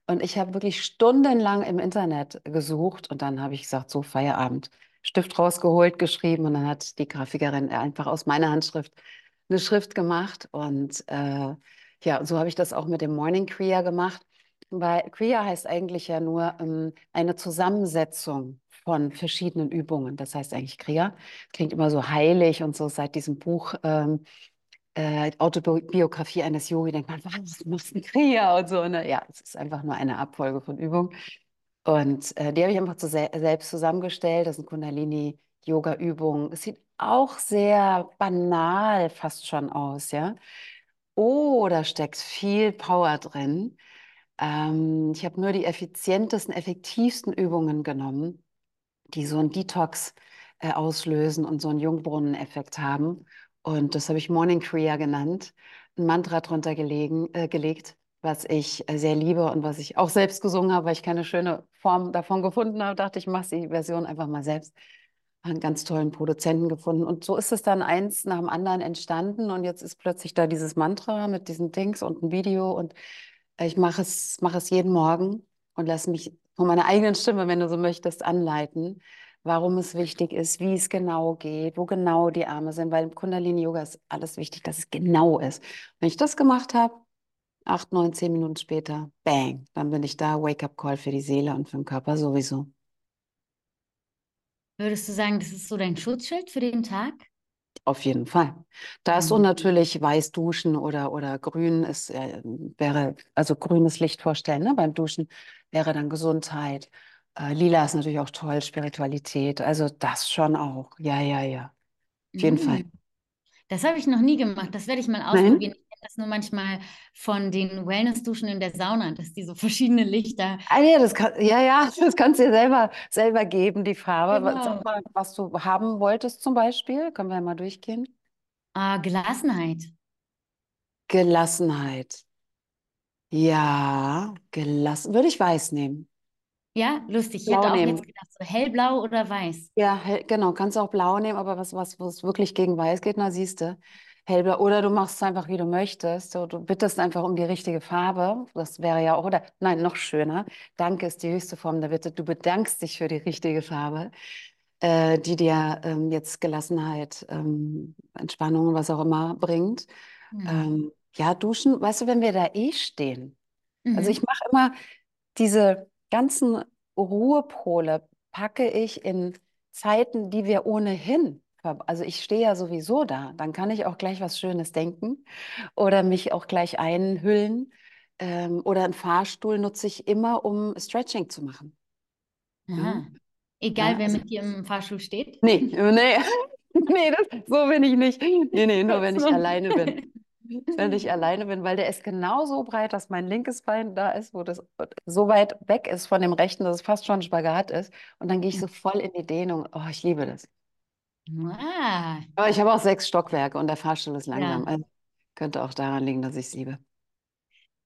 Und ich habe wirklich stundenlang im Internet gesucht und dann habe ich gesagt, so Feierabend, Stift rausgeholt, geschrieben und dann hat die Grafikerin einfach aus meiner Handschrift eine Schrift gemacht und äh, ja, so habe ich das auch mit dem Morning Kriya gemacht, weil Kriya heißt eigentlich ja nur ähm, eine Zusammensetzung von verschiedenen Übungen. Das heißt eigentlich Kriya. Klingt immer so heilig und so seit diesem Buch ähm, äh, Autobiografie eines Yogi, denkt man, was machst du Kriya und so. Ne? Ja, es ist einfach nur eine Abfolge von Übungen. Und äh, die habe ich einfach zu se selbst zusammengestellt. Das sind Kundalini-Yoga-Übungen. Es sieht auch sehr banal fast schon aus, ja. Oh, da steckt viel Power drin. Ähm, ich habe nur die effizientesten, effektivsten Übungen genommen, die so einen Detox äh, auslösen und so einen Jungbrunneneffekt haben. Und das habe ich Morning Kriya genannt, ein Mantra drunter gelegen, äh, gelegt, was ich äh, sehr liebe und was ich auch selbst gesungen habe, weil ich keine schöne Form davon gefunden habe. Dachte ich, mache die Version einfach mal selbst. Einen ganz tollen Produzenten gefunden. Und so ist es dann eins nach dem anderen entstanden. Und jetzt ist plötzlich da dieses Mantra mit diesen Dings und ein Video. Und ich mache es, mache es jeden Morgen und lasse mich von meiner eigenen Stimme, wenn du so möchtest, anleiten warum es wichtig ist, wie es genau geht, wo genau die Arme sind, weil im Kundalini-Yoga ist alles wichtig, dass es genau ist. Wenn ich das gemacht habe, acht, neun, zehn Minuten später, bang, dann bin ich da, Wake-up-Call für die Seele und für den Körper sowieso. Würdest du sagen, das ist so dein Schutzschild für den Tag? Auf jeden Fall. Das mhm. und natürlich weiß duschen oder, oder grün ist, äh, wäre, also grünes Licht vorstellen, ne? beim Duschen wäre dann Gesundheit. Äh, Lila ist natürlich auch toll, Spiritualität. Also das schon auch. Ja, ja, ja. Auf jeden mm. Fall. Das habe ich noch nie gemacht. Das werde ich mal ausprobieren. Das nur manchmal von den Wellness-Duschen in der Sauna, dass die so verschiedene Lichter. Ah, ja, das kann, ja, ja, das kannst du dir selber, selber geben, die Farbe. Genau. Mal, was du haben wolltest zum Beispiel. Können wir ja mal durchgehen. Ah, Gelassenheit. Gelassenheit. Ja, gelassen. Würde ich weiß nehmen. Ja, lustig. Ich hätte auch nehmen. jetzt gedacht, so hellblau oder weiß. Ja, hell, genau. Kannst du auch blau nehmen, aber was, was, was wirklich gegen weiß geht, na siehst du. Hellblau. Oder du machst es einfach, wie du möchtest. So, du bittest einfach um die richtige Farbe. Das wäre ja auch, oder nein, noch schöner. Danke ist die höchste Form der Bitte. Du bedankst dich für die richtige Farbe, äh, die dir ähm, jetzt Gelassenheit, ähm, Entspannung, was auch immer bringt. Mhm. Ähm, ja, duschen, weißt du, wenn wir da eh stehen. Also mhm. Also ich mache immer diese ganzen Ruhepole packe ich in Zeiten, die wir ohnehin also ich stehe ja sowieso da, dann kann ich auch gleich was Schönes denken oder mich auch gleich einhüllen. Ähm, oder einen Fahrstuhl nutze ich immer, um Stretching zu machen. Ja. Egal, ja, wer also, mit dir im Fahrstuhl steht? Nee, nee, nee, das, so bin ich nicht. Nee, nee, nur wenn ich alleine bin. wenn ich alleine bin, weil der ist genauso breit, dass mein linkes Bein da ist, wo das so weit weg ist von dem rechten, dass es fast schon ein Spagat ist. Und dann gehe ich so voll in die Dehnung. Oh, ich liebe das. Ah. Aber ich habe auch sechs Stockwerke und der Fahrstuhl ist langsam. Ja. Also könnte auch daran liegen, dass ich es liebe.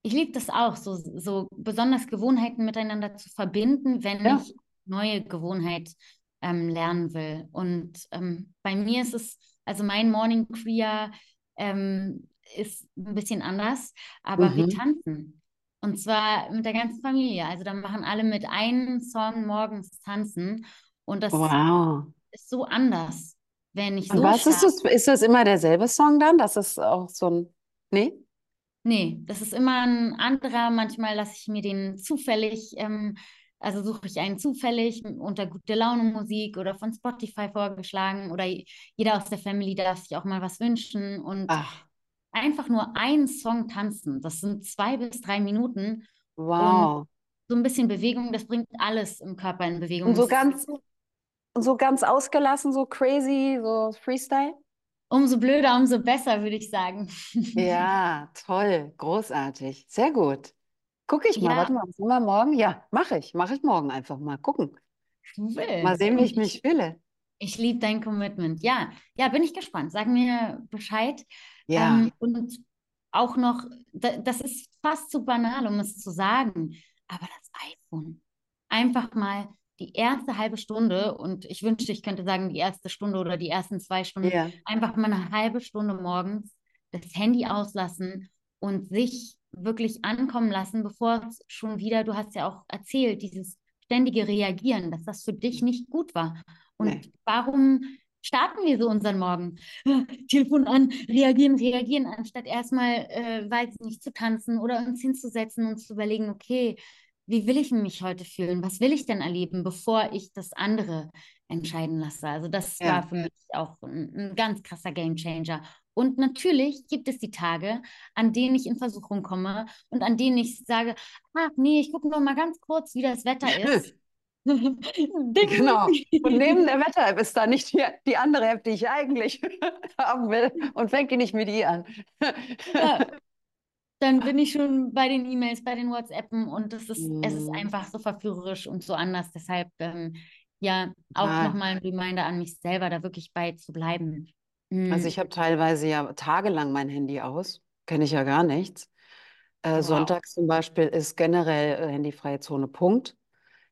Ich liebe das auch, so, so besonders Gewohnheiten miteinander zu verbinden, wenn ja. ich neue Gewohnheit ähm, lernen will. Und ähm, bei mir ist es, also mein Morning Queer ähm, ist ein bisschen anders, aber mhm. wir tanzen. Und zwar mit der ganzen Familie. Also da machen alle mit einem Song morgens tanzen. Und das wow. Ist so anders, wenn ich so. was ist das? Ist das immer derselbe Song dann? Das ist auch so ein. Nee? Nee, das ist immer ein anderer. Manchmal lasse ich mir den zufällig, ähm, also suche ich einen zufällig unter gute Laune Musik oder von Spotify vorgeschlagen oder jeder aus der Family darf sich auch mal was wünschen. Und Ach einfach nur einen Song tanzen. Das sind zwei bis drei Minuten. Wow. Und so ein bisschen Bewegung, das bringt alles im Körper in Bewegung. Und so ganz, so ganz ausgelassen, so crazy, so Freestyle? Umso blöder, umso besser, würde ich sagen. Ja, toll, großartig, sehr gut. Gucke ich mal, ja. warte mal, sind wir morgen? Ja, mache ich, mache ich morgen einfach mal gucken. Cool. Mal sehen, wie ich mich fühle. Ich liebe dein Commitment. Ja, ja, bin ich gespannt. Sag mir Bescheid. Ja. Ähm, und auch noch, das ist fast zu banal, um es zu sagen, aber das iPhone. Einfach mal die erste halbe Stunde und ich wünschte, ich könnte sagen, die erste Stunde oder die ersten zwei Stunden, ja. einfach mal eine halbe Stunde morgens das Handy auslassen und sich wirklich ankommen lassen, bevor es schon wieder, du hast ja auch erzählt, dieses ständige Reagieren, dass das für dich nicht gut war. Und nee. warum starten wir so unseren Morgen? Telefon an, reagieren, reagieren, anstatt erstmal, äh, weiß nicht, zu tanzen oder uns hinzusetzen und zu überlegen, okay, wie will ich mich heute fühlen? Was will ich denn erleben, bevor ich das andere entscheiden lasse? Also das ja. war für mich auch ein, ein ganz krasser Gamechanger. Und natürlich gibt es die Tage, an denen ich in Versuchung komme und an denen ich sage, ach nee, ich gucke noch mal ganz kurz, wie das Wetter ist. genau. Und neben der Wetter-App ist da nicht die, die andere App, die ich eigentlich haben will und fängt die nicht mit I an. ja. Dann bin ich schon bei den E-Mails, bei den WhatsAppen und es ist, mm. es ist mhm. einfach so verführerisch und so anders. Deshalb ähm, ja auch ah. nochmal ein Reminder an mich selber, da wirklich bei zu bleiben. Mm. Also ich habe teilweise ja tagelang mein Handy aus, kenne ich ja gar nichts. Äh, wow. Sonntags zum Beispiel ist generell äh, handyfreie Zone, Punkt.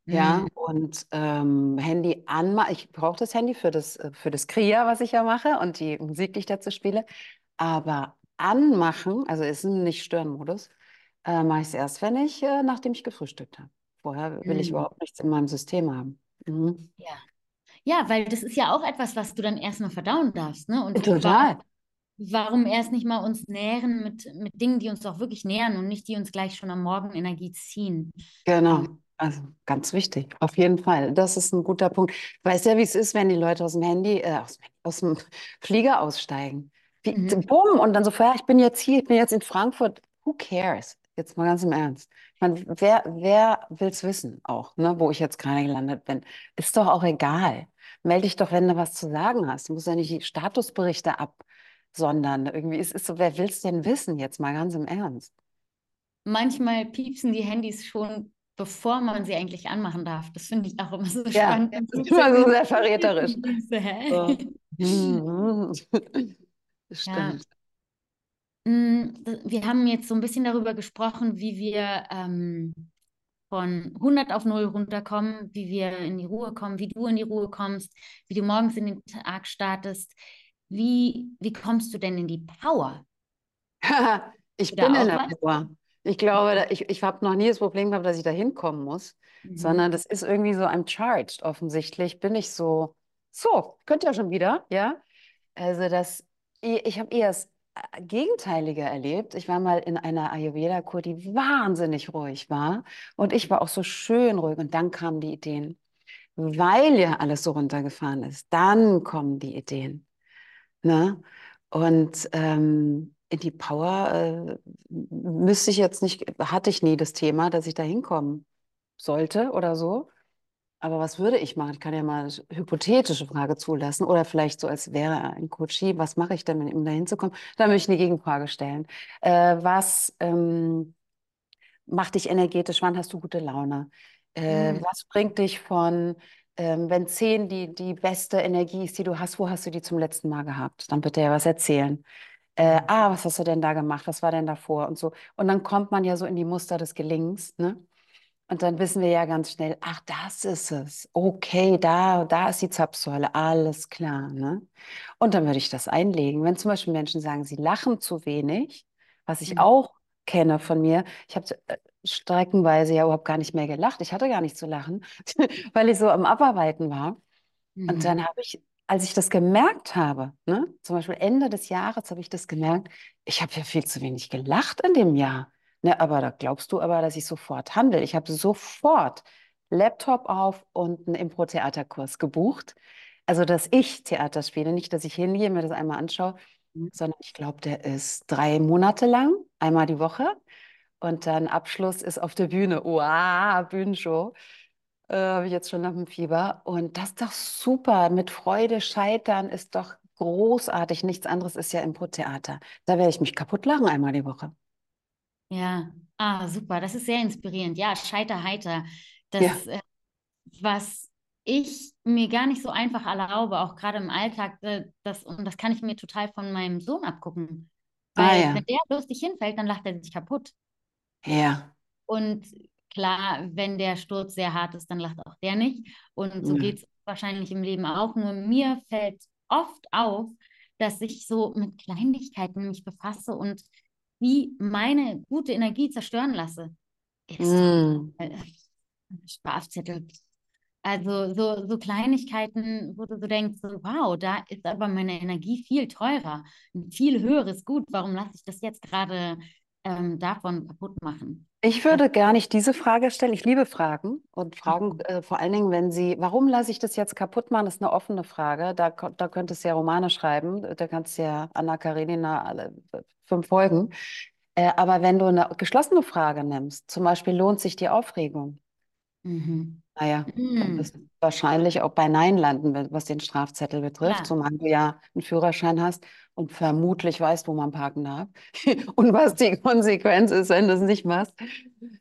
Ja, mhm. und ähm, Handy anmachen. Ich brauche das Handy für das, äh, für das Kria, was ich ja mache und die Musik, die ich dazu spiele. Aber anmachen, also ist ein Nicht-Stören-Modus, äh, mache ich es erst, wenn ich, äh, nachdem ich gefrühstückt habe. Vorher will ich mhm. überhaupt nichts in meinem System haben. Mhm. Ja. Ja, weil das ist ja auch etwas, was du dann erstmal verdauen darfst, ne? Und Total. Warum erst nicht mal uns nähren mit, mit Dingen, die uns auch wirklich nähren und nicht die uns gleich schon am Morgen Energie ziehen? Genau. Also ganz wichtig, auf jeden Fall. Das ist ein guter Punkt. Weißt ja, wie es ist, wenn die Leute aus dem Handy, äh, aus, aus, dem Flieger aussteigen. Wie, mhm. Bumm, und dann so, ja, ich bin jetzt hier, ich bin jetzt in Frankfurt. Who cares? Jetzt mal ganz im Ernst. Ich meine, wer, wer will es wissen auch, ne, wo ich jetzt gerade gelandet bin? Ist doch auch egal. Melde dich doch, wenn du was zu sagen hast. Du musst ja nicht die Statusberichte absondern. Irgendwie ist es so, wer will es denn wissen? Jetzt mal ganz im Ernst. Manchmal piepsen die Handys schon bevor man sie eigentlich anmachen darf. Das finde ich auch immer so ja, spannend. Das ist immer so sehr verräterisch. so. Mhm. Stimmt. Ja. Mm, wir haben jetzt so ein bisschen darüber gesprochen, wie wir ähm, von 100 auf 0 runterkommen, wie wir in die Ruhe kommen, wie du in die Ruhe kommst, wie du morgens in den Tag startest. Wie, wie kommst du denn in die Power? ich bin in der Power. Ich glaube, ich, ich habe noch nie das Problem gehabt, dass ich da hinkommen muss, mhm. sondern das ist irgendwie so, I'm charged offensichtlich. Bin ich so, so, könnt ihr schon wieder, ja? Also das, ich habe eher das äh, Gegenteilige erlebt. Ich war mal in einer Ayurveda-Kur, die wahnsinnig ruhig war und ich war auch so schön ruhig und dann kamen die Ideen. Weil ja alles so runtergefahren ist, dann kommen die Ideen. Ne? Und ähm, in die Power äh, müsste ich jetzt nicht, hatte ich nie das Thema, dass ich da hinkommen sollte oder so. Aber was würde ich machen? Ich kann ja mal eine hypothetische Frage zulassen oder vielleicht so, als wäre ein Coachie, was mache ich denn, um da hinzukommen? Da möchte ich eine Gegenfrage stellen. Äh, was ähm, macht dich energetisch? Wann hast du gute Laune? Äh, mhm. Was bringt dich von, ähm, wenn zehn die, die beste Energie ist, die du hast, wo hast du die zum letzten Mal gehabt? Dann bitte ja was erzählen äh, ah, was hast du denn da gemacht? Was war denn davor? Und so. Und dann kommt man ja so in die Muster des Gelingens, ne? Und dann wissen wir ja ganz schnell, ach, das ist es. Okay, da, da ist die Zapfsäule, alles klar. Ne? Und dann würde ich das einlegen. Wenn zum Beispiel Menschen sagen, sie lachen zu wenig, was ich mhm. auch kenne von mir, ich habe äh, streckenweise ja überhaupt gar nicht mehr gelacht. Ich hatte gar nicht zu lachen, weil ich so am Abarbeiten war. Mhm. Und dann habe ich als ich das gemerkt habe, ne, zum Beispiel Ende des Jahres habe ich das gemerkt, ich habe ja viel zu wenig gelacht in dem Jahr. Ne, aber da glaubst du aber, dass ich sofort handle. Ich habe sofort Laptop auf und einen Impro-Theaterkurs gebucht. Also, dass ich Theater spiele, nicht, dass ich hingehe, mir das einmal anschaue, mhm. sondern ich glaube, der ist drei Monate lang, einmal die Woche. Und dann Abschluss ist auf der Bühne. Wow, Bühnenshow äh, habe ich jetzt schon nach dem Fieber. Und das ist doch super. Mit Freude scheitern ist doch großartig. Nichts anderes ist ja Impro-Theater. Da werde ich mich kaputt lachen einmal die Woche. Ja, ah, super. Das ist sehr inspirierend. Ja, scheiter heiter. Das, ja. äh, was ich mir gar nicht so einfach erlaube, auch gerade im Alltag, äh, das, und das kann ich mir total von meinem Sohn abgucken. Ah, Weil ah, ja. wenn der lustig hinfällt, dann lacht er sich kaputt. Ja. Und Klar, wenn der Sturz sehr hart ist, dann lacht auch der nicht. Und so ja. geht es wahrscheinlich im Leben auch. Nur mir fällt oft auf, dass ich so mit Kleinigkeiten mich befasse und wie meine gute Energie zerstören lasse. Mm. Strafzettel. Also so, so Kleinigkeiten, wo du so denkst, so, wow, da ist aber meine Energie viel teurer, ein viel höheres Gut. Warum lasse ich das jetzt gerade ähm, davon kaputt machen? Ich würde gar nicht diese Frage stellen. Ich liebe Fragen und Fragen äh, vor allen Dingen, wenn Sie, warum lasse ich das jetzt kaputt machen, ist eine offene Frage. Da, da könntest du ja Romane schreiben. Da kannst du ja Anna Karenina alle äh, fünf Folgen. Äh, aber wenn du eine geschlossene Frage nimmst, zum Beispiel lohnt sich die Aufregung? Mhm. Naja, dann Mhm. du wahrscheinlich auch bei Nein landen, was den Strafzettel betrifft, Klar. zumal du ja einen Führerschein hast und vermutlich weißt, wo man parken darf und was die Konsequenz ist, wenn du es nicht machst.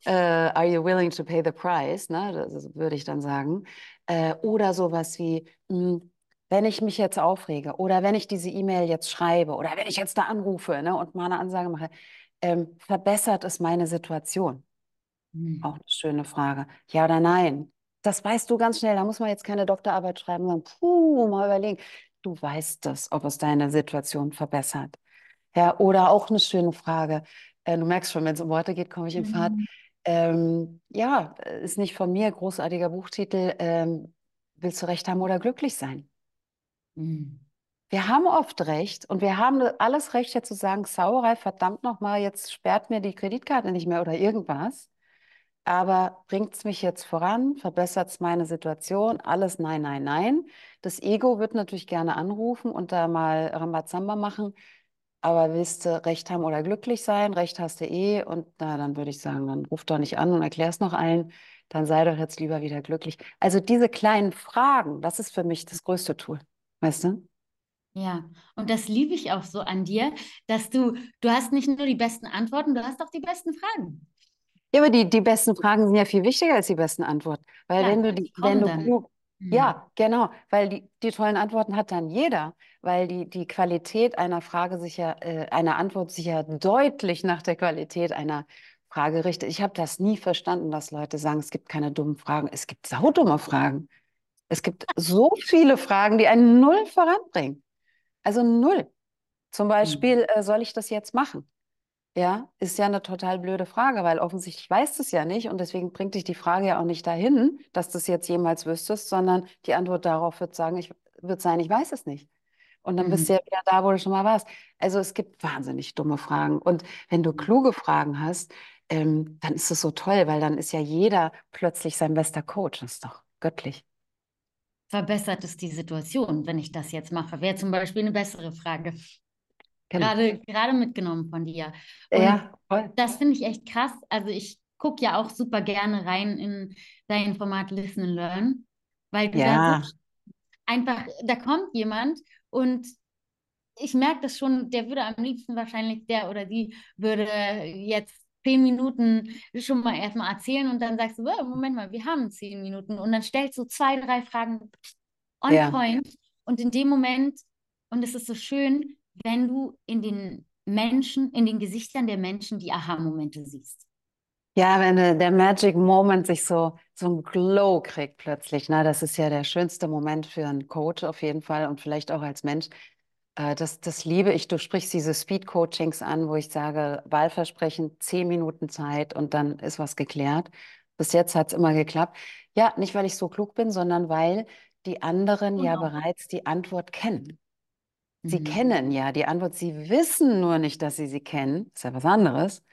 Äh, are you willing to pay the price? Ne? Das würde ich dann sagen. Äh, oder sowas wie, mh, wenn ich mich jetzt aufrege oder wenn ich diese E-Mail jetzt schreibe oder wenn ich jetzt da anrufe ne, und mal eine Ansage mache, ähm, verbessert es meine Situation? Mhm. Auch eine schöne Frage. Ja oder nein? Das weißt du ganz schnell. Da muss man jetzt keine Doktorarbeit schreiben, sondern puh, mal überlegen. Du weißt es, ob es deine Situation verbessert. Ja, oder auch eine schöne Frage. Äh, du merkst schon, wenn es um Worte geht, komme ich in Fahrt. Mhm. Ähm, ja, ist nicht von mir, großartiger Buchtitel. Ähm, willst du recht haben oder glücklich sein? Mhm. Wir haben oft recht und wir haben alles Recht, jetzt zu sagen, Sauerei, verdammt nochmal, jetzt sperrt mir die Kreditkarte nicht mehr oder irgendwas. Aber bringt es mich jetzt voran? Verbessert es meine Situation? Alles nein, nein, nein. Das Ego wird natürlich gerne anrufen und da mal Rambazamba machen. Aber willst du Recht haben oder glücklich sein? Recht hast du eh. Und na, dann würde ich sagen, dann ruf doch nicht an und erklär es noch allen. Dann sei doch jetzt lieber wieder glücklich. Also diese kleinen Fragen, das ist für mich das größte Tool. Weißt du? Ja, und das liebe ich auch so an dir, dass du, du hast nicht nur die besten Antworten, du hast auch die besten Fragen. Ja, aber die, die besten Fragen sind ja viel wichtiger als die besten Antworten. Weil Ja, wenn du die, wenn du klug, Mhm. ja, genau, weil die, die tollen Antworten hat dann jeder, weil die, die Qualität einer Frage sich ja, äh, einer Antwort sich ja deutlich nach der Qualität einer Frage richtet. Ich habe das nie verstanden, dass Leute sagen, es gibt keine dummen Fragen. Es gibt saudumme Fragen. Es gibt so viele Fragen, die einen null voranbringen. Also null. Zum Mhm. Beispiel, äh, soll ich das jetzt machen? Ja, ist ja eine total blöde Frage, weil offensichtlich weißt du es ja nicht und deswegen bringt dich die Frage ja auch nicht dahin, dass du es jetzt jemals wüsstest, sondern die Antwort darauf wird sagen, ich wird sein, ich weiß es nicht. Und dann bist Mhm. du ja wieder da, wo du schon mal warst. Also es gibt wahnsinnig dumme Fragen. Und wenn du kluge Fragen hast, ähm, dann ist es so toll, weil dann ist ja jeder plötzlich sein bester Coach. Das ist doch göttlich. Verbessert es die Situation, wenn ich das jetzt mache? Wäre zum Beispiel eine bessere Frage. Gerade, gerade mitgenommen von dir. Und Ja, toll. das finde ich echt krass. Also ich gucke ja auch super gerne rein in dein Format Listen and Learn, weil du da Ja, einfach, da kommt jemand und ich merke das schon, der würde am liebsten wahrscheinlich, der oder die würde jetzt zehn Minuten schon mal erstmal erzählen und dann sagst du, "Oh, Moment mal, wir haben zehn Minuten und dann stellst du zwei, drei Fragen on ja. point und in dem Moment, und es ist so schön, wenn du in den Menschen, in den Gesichtern der Menschen die Aha-Momente siehst. Ja, wenn der Magic Moment sich so, so ein Glow kriegt plötzlich, ne? Das ist ja der schönste Moment für einen Coach auf jeden Fall und vielleicht auch als Mensch. Äh, das, das liebe ich. Du sprichst diese Speed-Coachings an, wo ich sage, Wahlversprechen, zehn Minuten Zeit und dann ist was geklärt. Bis jetzt hat es immer geklappt. Ja, nicht, weil ich so klug bin, sondern weil die anderen ja Genau. bereits die Antwort kennen. Sie Mhm. kennen ja die Antwort, sie wissen nur nicht, dass sie sie kennen. Ist ja was anderes.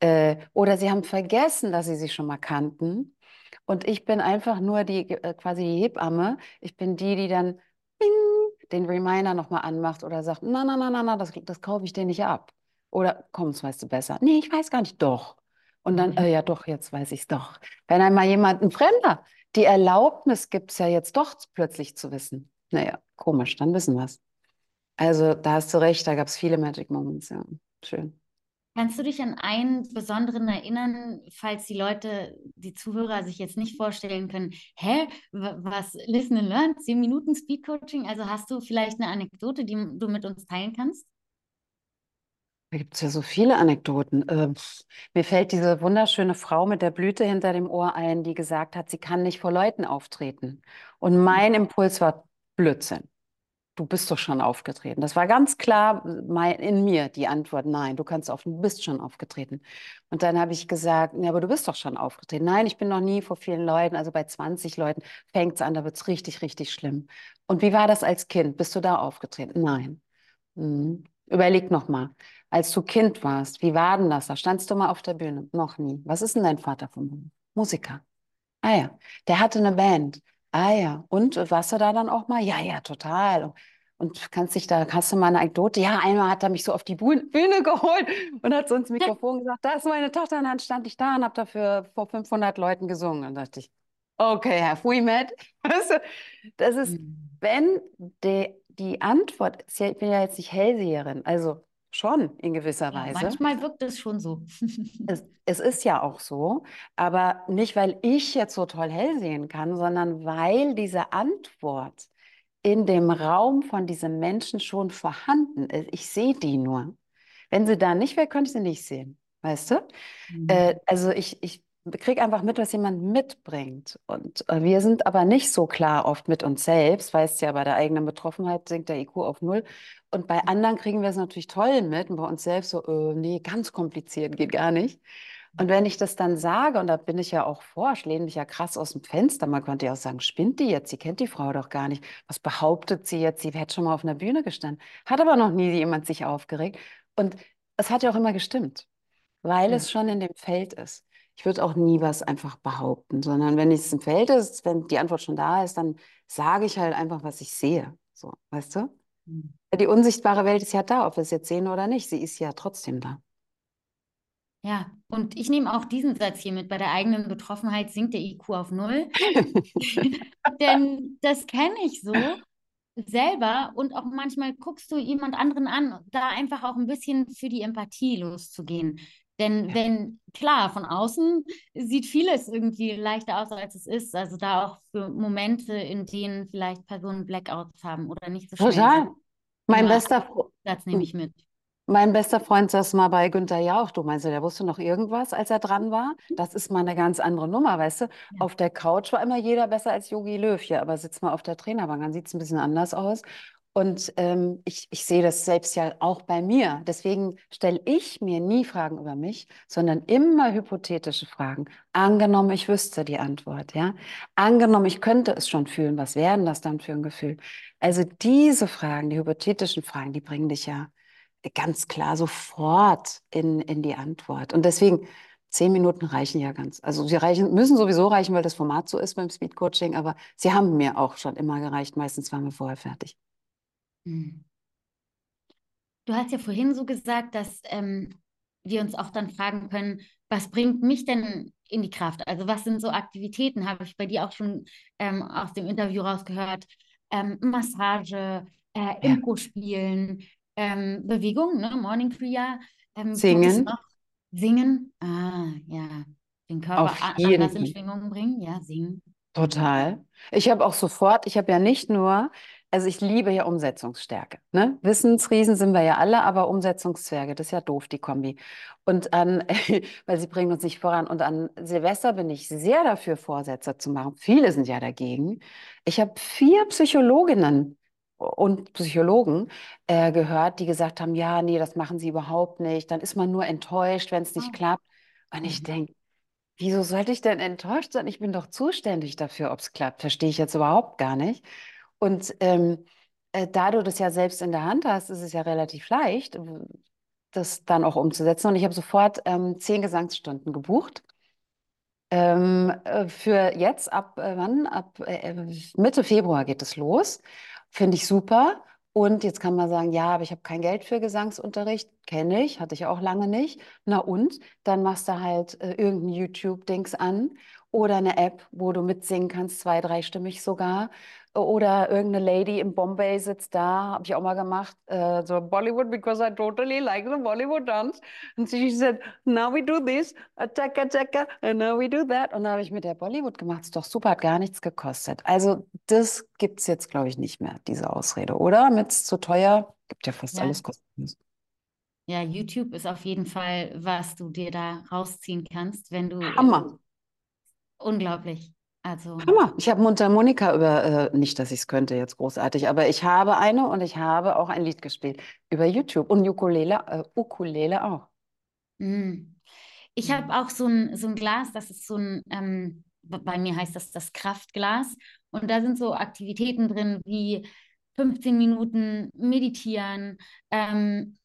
Äh, oder sie haben vergessen, dass sie sie schon mal kannten. Und ich bin einfach nur die, äh, quasi die Hebamme. Ich bin die, die dann bing, den Reminder nochmal anmacht oder sagt, na, na, na, na, na, das, das kaufe ich dir nicht ab. Oder komm, das weißt du besser. Nee, ich weiß gar nicht, doch. Und dann, Mhm. äh, ja doch, jetzt weiß ich es doch. Wenn einmal jemand, ein Fremder, die Erlaubnis gibt es ja jetzt doch plötzlich zu wissen. Naja, komisch, dann wissen wir es. Also da hast du recht, da gab es viele Magic Moments, ja. Schön. Kannst du dich an einen besonderen erinnern, falls die Leute, die Zuhörer sich jetzt nicht vorstellen können, hä, wa- was Listen and Learn, 10 Minuten Speed Coaching? Also hast du vielleicht eine Anekdote, die du mit uns teilen kannst? Da gibt es ja so viele Anekdoten. Äh, pff, mir fällt diese wunderschöne Frau mit der Blüte hinter dem Ohr ein, die gesagt hat, sie kann nicht vor Leuten auftreten. Und mein Impuls war Blödsinn. Du bist doch schon aufgetreten. Das war ganz klar in mir die Antwort, nein, du kannst auf, du bist schon aufgetreten. Und dann habe ich gesagt, ja, aber du bist doch schon aufgetreten. Nein, ich bin noch nie vor vielen Leuten, also bei 20 Leuten fängt es an, da wird es richtig, richtig schlimm. Und wie war das als Kind? Bist du da aufgetreten? Nein. Mhm. Überleg noch mal, als du Kind warst, wie war denn das? Da standst du mal auf der Bühne? Noch nie. Was ist denn dein Vater vom? Musiker. Ah ja, der hatte eine Band. Ah ja, und warst du da dann auch mal? Ja, ja, total. Und kannst dich da, hast du mal eine Anekdote? Ja, einmal hat er mich so auf die Bühne, Bühne geholt und hat so ins Mikrofon gesagt, da ist meine Tochter und dann stand ich da und habe dafür vor 500 Leuten gesungen. Und dachte ich, okay, have we met? Also, das ist, Mhm. wenn die, die Antwort ist ja, ich bin ja jetzt nicht Hellseherin, also schon in gewisser Ja, Weise. manchmal wirkt es schon so. Es, es ist ja auch so, aber nicht, weil ich jetzt so toll hell sehen kann, sondern weil diese Antwort in dem Raum von diesem Menschen schon vorhanden ist. Ich sehe die nur. Wenn sie da nicht wäre, könnte ich sie nicht sehen. Weißt du? Mhm. Äh, also ich, ich kriege einfach mit, was jemand mitbringt. Und äh, wir sind aber nicht so klar oft mit uns selbst. Weißt ja, bei der eigenen Betroffenheit sinkt der IQ auf null. Und bei anderen kriegen wir es natürlich toll mit. Und bei uns selbst so, äh, nee, ganz kompliziert, geht gar nicht. Und wenn ich das dann sage, und da bin ich ja auch vor, ich lehne mich ja krass aus dem Fenster, man könnte ja auch sagen, spinnt die jetzt? Sie kennt die Frau doch gar nicht. Was behauptet sie jetzt? Sie hätte schon mal auf einer Bühne gestanden. Hat aber noch nie jemand sich aufgeregt. Und es hat ja auch immer gestimmt, weil Ja. es schon in dem Feld ist. Ich würde auch nie was einfach behaupten, sondern wenn es im Feld ist, wenn die Antwort schon da ist, dann sage ich halt einfach, was ich sehe. So, weißt du? Mhm. Die unsichtbare Welt ist ja da, ob wir es jetzt sehen oder nicht. Sie ist ja trotzdem da. Ja, und ich nehme auch diesen Satz hier mit. Bei der eigenen Betroffenheit sinkt der IQ auf null. Denn das kenne ich so selber und auch manchmal guckst du jemand anderen an, da einfach auch ein bisschen für die Empathie loszugehen. Denn Ja. wenn, klar, von außen sieht vieles irgendwie leichter aus, als es ist. Also da auch für Momente, in denen vielleicht Personen Blackouts haben oder nicht so schnell Total. sind. Mein Immer bester, Satz nehme ich mit. mein bester Freund saß mal bei Günther Jauch. Du meinst, der wusste noch irgendwas, als er dran war? Das ist mal eine ganz andere Nummer, weißt du? Auf der Couch war immer jeder besser als Yogi Löw hier, aber sitzt mal auf der Trainerbank, dann sieht es ein bisschen anders aus. Und ähm, ich, ich sehe das selbst ja auch bei mir. Deswegen stelle ich mir nie Fragen über mich, sondern immer hypothetische Fragen. Angenommen, ich wüsste die Antwort, ja. Angenommen, ich könnte es schon fühlen. Was wäre denn das dann für ein Gefühl? Also diese Fragen, die hypothetischen Fragen, die bringen dich ja ganz klar sofort in, in die Antwort. Und deswegen, zehn Minuten reichen ja ganz. Also sie reichen, müssen sowieso reichen, weil das Format so ist beim Speed Coaching, aber sie haben mir auch schon immer gereicht. Meistens waren wir vorher fertig. Hm. Du hast ja vorhin so gesagt, dass ähm, wir uns auch dann fragen können, was bringt mich denn in die Kraft? Also was sind so Aktivitäten, habe ich bei dir auch schon ähm, aus dem Interview rausgehört, ähm, Massage, äh, Impro spielen, ähm, Bewegung, ne? Morning Kriya, ähm, Singen. Singen? Ah, ja, den Körper Auf jeden anders in. Schwingung bringen, ja, singen. Total. Ich habe auch sofort, ich habe ja nicht nur, also ich liebe ja Umsetzungsstärke. Ne? Wissensriesen sind wir ja alle, aber Umsetzungszwerge, das ist ja doof, die Kombi. Und an, weil sie bringen uns nicht voran. Und an Silvester bin ich sehr dafür, Vorsätze zu machen. Viele sind ja dagegen. Ich habe vier Psychologinnen und Psychologen äh, gehört, die gesagt haben, ja, nee, das machen sie überhaupt nicht. Dann ist man nur enttäuscht, wenn es nicht Oh. klappt. Und ich Mhm. denke, Wieso sollte ich denn enttäuscht sein? Ich bin doch zuständig dafür, ob es klappt. Verstehe ich jetzt überhaupt gar nicht. Und ähm, äh, da du das ja selbst in der Hand hast, ist es ja relativ leicht, das dann auch umzusetzen. Und ich habe sofort ähm, zehn Gesangsstunden gebucht. Ähm, äh, für jetzt ab äh, wann? Ab äh, Mitte Februar geht es los. Finde ich super. Und jetzt kann man sagen, ja, aber ich habe kein Geld für Gesangsunterricht. Kenne ich, hatte ich auch lange nicht. Na und? Dann machst du halt äh, irgendein YouTube-Dings an oder eine App, wo du mitsingen kannst, zwei-, dreistimmig sogar. Oder irgendeine Lady in Bombay sitzt da, habe ich auch mal gemacht, äh, so Bollywood, because I totally like the Bollywood dance. And she said, now we do this, chaka chaka, and now we do that. Und da habe ich mit der Bollywood gemacht. Ist doch super, hat gar nichts gekostet. Also das gibt es jetzt, glaube ich, nicht mehr, diese Ausrede, oder? Mit zu teuer, gibt ja fast Ja. alles kostenlos. Ja, YouTube ist auf jeden Fall, was du dir da rausziehen kannst, wenn du Hammer. unglaublich. Also, Hammer. Ich habe Mundharmonika über, äh, nicht, dass ich es könnte jetzt großartig, aber ich habe eine und ich habe auch ein Lied gespielt über YouTube und Ukulele, äh, Ukulele auch. mm. Ich habe auch so ein, so ein Glas, das ist so ein, ähm, bei mir heißt das das Kraftglas. Und da sind so Aktivitäten drin wie 15 Minuten meditieren, ähm,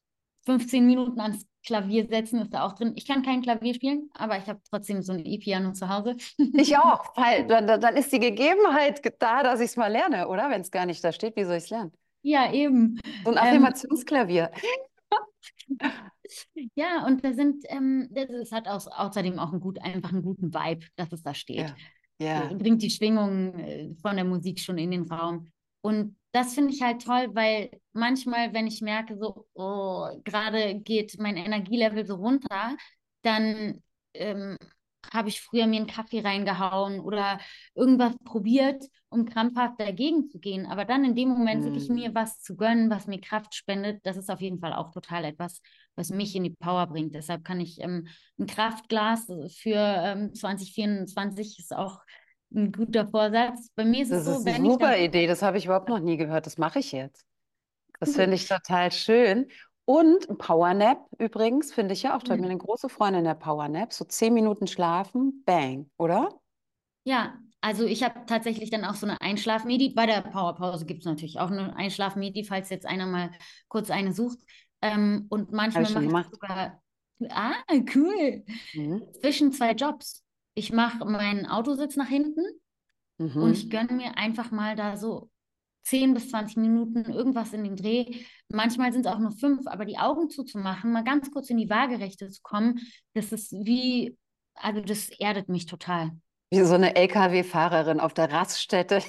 15 Minuten ans Klavier setzen ist da auch drin. Ich kann kein Klavier spielen, aber ich habe trotzdem so ein E-Piano zu Hause. Ich auch, weil dann, dann ist die Gegebenheit da, dass ich es mal lerne, oder? Wenn es gar nicht da steht, wie soll ich es lernen? Ja, eben. So ein Affirmationsklavier. Ähm, ja, und da sind, ähm, das hat auch, außerdem auch einen gut, einfach einen guten Vibe, dass es da steht. Ja. ja. Bringt die Schwingung äh, von der Musik schon in den Raum. Und das finde ich halt toll, weil manchmal, wenn ich merke, so, oh, gerade geht mein Energielevel so runter, dann ähm, habe ich früher mir einen Kaffee reingehauen oder irgendwas probiert, um krampfhaft dagegen zu gehen. Aber dann in dem Moment mm. wirklich mir was zu gönnen, was mir Kraft spendet, das ist auf jeden Fall auch total etwas, was mich in die Power bringt. Deshalb kann ich ähm, ein Kraftglas für ähm, 2024 ist auch ein guter Vorsatz. Bei mir ist das es so, ist eine super Idee, das habe ich überhaupt noch nie gehört. Das mache ich jetzt. Das finde ich total schön. Und ein Powernap übrigens, finde ich ja auch toll. Ich bin eine große Freundin der Powernap. So zehn Minuten schlafen, bang, oder? Ja, also ich habe tatsächlich dann auch so eine Einschlafmedi. Bei der Powerpause gibt es natürlich auch eine Einschlafmedi, falls jetzt einer mal kurz eine sucht. Ähm, und manchmal mache ich sogar. Ah, cool. Mhm. Zwischen zwei Jobs. Ich mache meinen Autositz nach hinten mhm. und ich gönne mir einfach mal da so 10 bis 20 Minuten, irgendwas in den Dreh. Manchmal sind es auch nur fünf, aber die Augen zuzumachen, mal ganz kurz in die Waagerechte zu kommen, das ist wie, also das erdet mich total. Wie so eine LKW-Fahrerin auf der Raststätte.